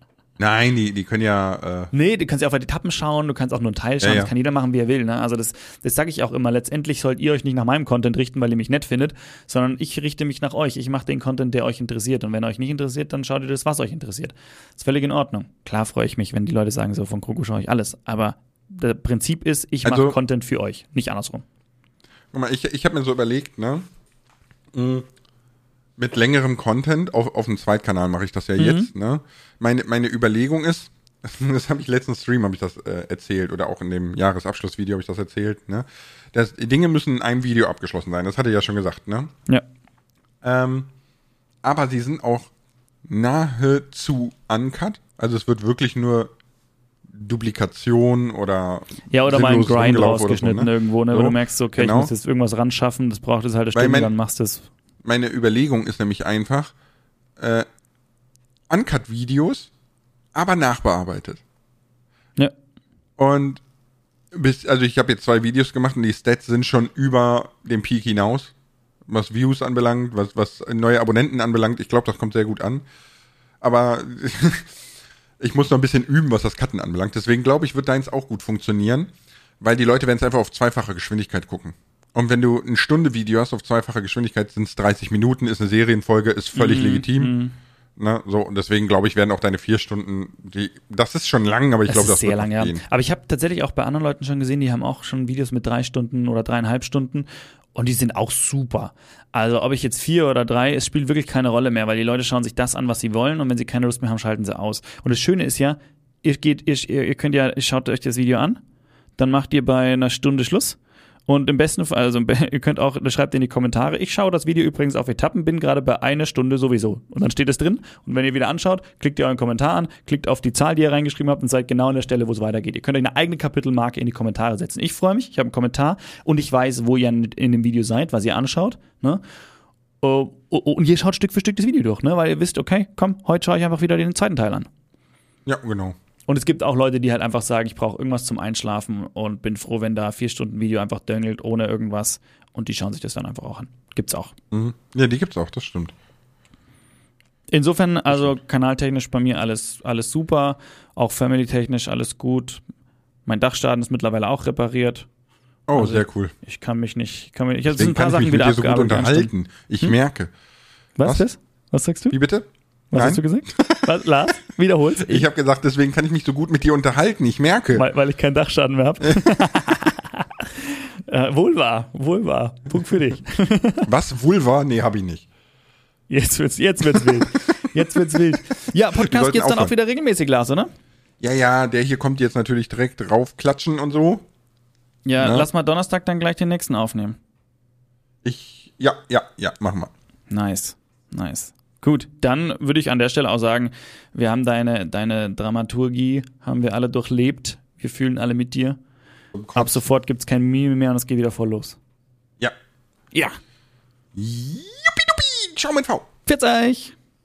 Nein, die, die können ja, äh, Nee, du kannst ja auf die Etappen schauen, du kannst auch nur einen Teil schauen, Ja, ja. das kann jeder machen, wie er will. Ne? Also das, das sage ich auch immer. Letztendlich sollt ihr euch nicht nach meinem Content richten, weil ihr mich nett findet, sondern ich richte mich nach euch. Ich mache den Content, der euch interessiert. Und wenn euch nicht interessiert, dann schaut ihr das, was euch interessiert. ist völlig in Ordnung. Klar freue ich mich, wenn die Leute sagen, so von Kroko schaue ich alles. Aber das Prinzip ist, ich mache Also- Content für euch, nicht andersrum. guck mal, ich, ich habe mir so überlegt, ne? Mit längerem Content, auf, auf dem Zweitkanal mache ich das ja jetzt, ne? Meine, meine Überlegung ist, das habe ich letzten Stream, habe ich das äh, erzählt, oder auch in dem Jahresabschlussvideo habe ich das erzählt, ne? Das, die Dinge müssen in einem Video abgeschlossen sein, das hatte ich ja schon gesagt, ne? Ja. Ähm, aber sie sind auch nahezu uncut. Also es wird wirklich nur Duplikation oder Ja, oder mal ein Grind rausgeschnitten ne? irgendwo, ne? So, wo du merkst, so, okay, genau. ich muss jetzt irgendwas ran schaffen, das braucht jetzt halt eine Stunde, mein- dann machst du es. Meine Überlegung ist nämlich einfach, äh, Uncut-Videos, aber nachbearbeitet. Ja. Und bis, also ich habe jetzt zwei Videos gemacht und die Stats sind schon über den Peak hinaus, was Views anbelangt, was, was neue Abonnenten anbelangt. Ich glaube, das kommt sehr gut an. Aber ich muss noch ein bisschen üben, was das Cutten anbelangt. Deswegen glaube ich, wird deins auch gut funktionieren, weil die Leute werden es einfach auf zweifache Geschwindigkeit gucken. Und wenn du eine Stunde Video hast auf zweifacher Geschwindigkeit, sind es 30 Minuten, ist eine Serienfolge, ist völlig Mhm, legitim. Ne, so, und deswegen glaube ich, werden auch deine vier Stunden, die, das ist schon lang, aber ich Das glaube, ist das sehr wird lang, ja. gehen. Aber ich habe tatsächlich auch bei anderen Leuten schon gesehen, die haben auch schon Videos mit drei Stunden oder dreieinhalb Stunden und die sind auch super. Also ob ich jetzt vier oder drei, es spielt wirklich keine Rolle mehr, weil die Leute schauen sich das an, was sie wollen und wenn sie keine Lust mehr haben, schalten sie aus. Und das Schöne ist ja, ihr geht, ihr, ihr könnt ja, ihr schaut euch das Video an, dann macht ihr bei einer Stunde Schluss. Und im besten Fall, also ihr könnt auch, schreibt in die Kommentare, ich schaue das Video übrigens auf Etappen, bin gerade bei einer Stunde sowieso. Und dann steht es drin. Und wenn ihr wieder anschaut, klickt ihr euren Kommentar an, klickt auf die Zahl, die ihr reingeschrieben habt und seid genau an der Stelle, wo es weitergeht. Ihr könnt euch eine eigene Kapitelmarke in die Kommentare setzen. Ich freue mich, ich habe einen Kommentar und ich weiß, wo ihr in, dem Video seid, was ihr anschaut. Ne? Oh, oh, und ihr schaut Stück für Stück das Video durch, ne? weil ihr wisst, okay, komm, heute schaue ich einfach wieder den zweiten Teil an. Ja, genau. Und es gibt auch Leute, die halt einfach sagen, ich brauche irgendwas zum Einschlafen und bin froh, wenn da vier Stunden Video einfach döngelt, ohne irgendwas. Und die schauen sich das dann einfach auch an. Gibt's auch. Mhm. Ja, die gibt's auch, das stimmt. Insofern, also kanaltechnisch bei mir alles, alles super. Auch family-technisch alles gut. Mein Dachschaden ist mittlerweile auch repariert. Oh, Also, sehr cool. Ich kann mich nicht, kann mich, ich habe ein paar kann ich Sachen mich mit wieder dir so gut unterhalten. Ich merke. Was Was? ist das? Was sagst du? Wie bitte? Was Nein? hast du gesagt? Was, Lars? Wiederhol's. Ich habe gesagt, deswegen kann ich mich so gut mit dir unterhalten. Ich merke. weil, weil ich keinen Dachschaden mehr habe. äh, wohl wahr, wohl wahr. Punkt für dich. Was? Vulva? Nee, habe ich nicht. Jetzt wird's, jetzt wird's wild. Jetzt wird's wild. Ja, Podcast geht's dann auch wieder regelmäßig, Lars, oder? Ja, ja, der hier kommt jetzt natürlich direkt draufklatschen und so. Ja, Ne? lass mal Donnerstag dann gleich den nächsten aufnehmen. Ich, ja, ja, ja, machen wir. Nice, nice. Gut, dann würde ich an der Stelle auch sagen, wir haben deine, deine Dramaturgie, haben wir alle durchlebt. Wir fühlen alle mit dir. Ab sofort gibt's kein Meme mehr und es geht wieder voll los. Ja. Ja, Juppie, duppie. Ciao mit V. pfiat euch!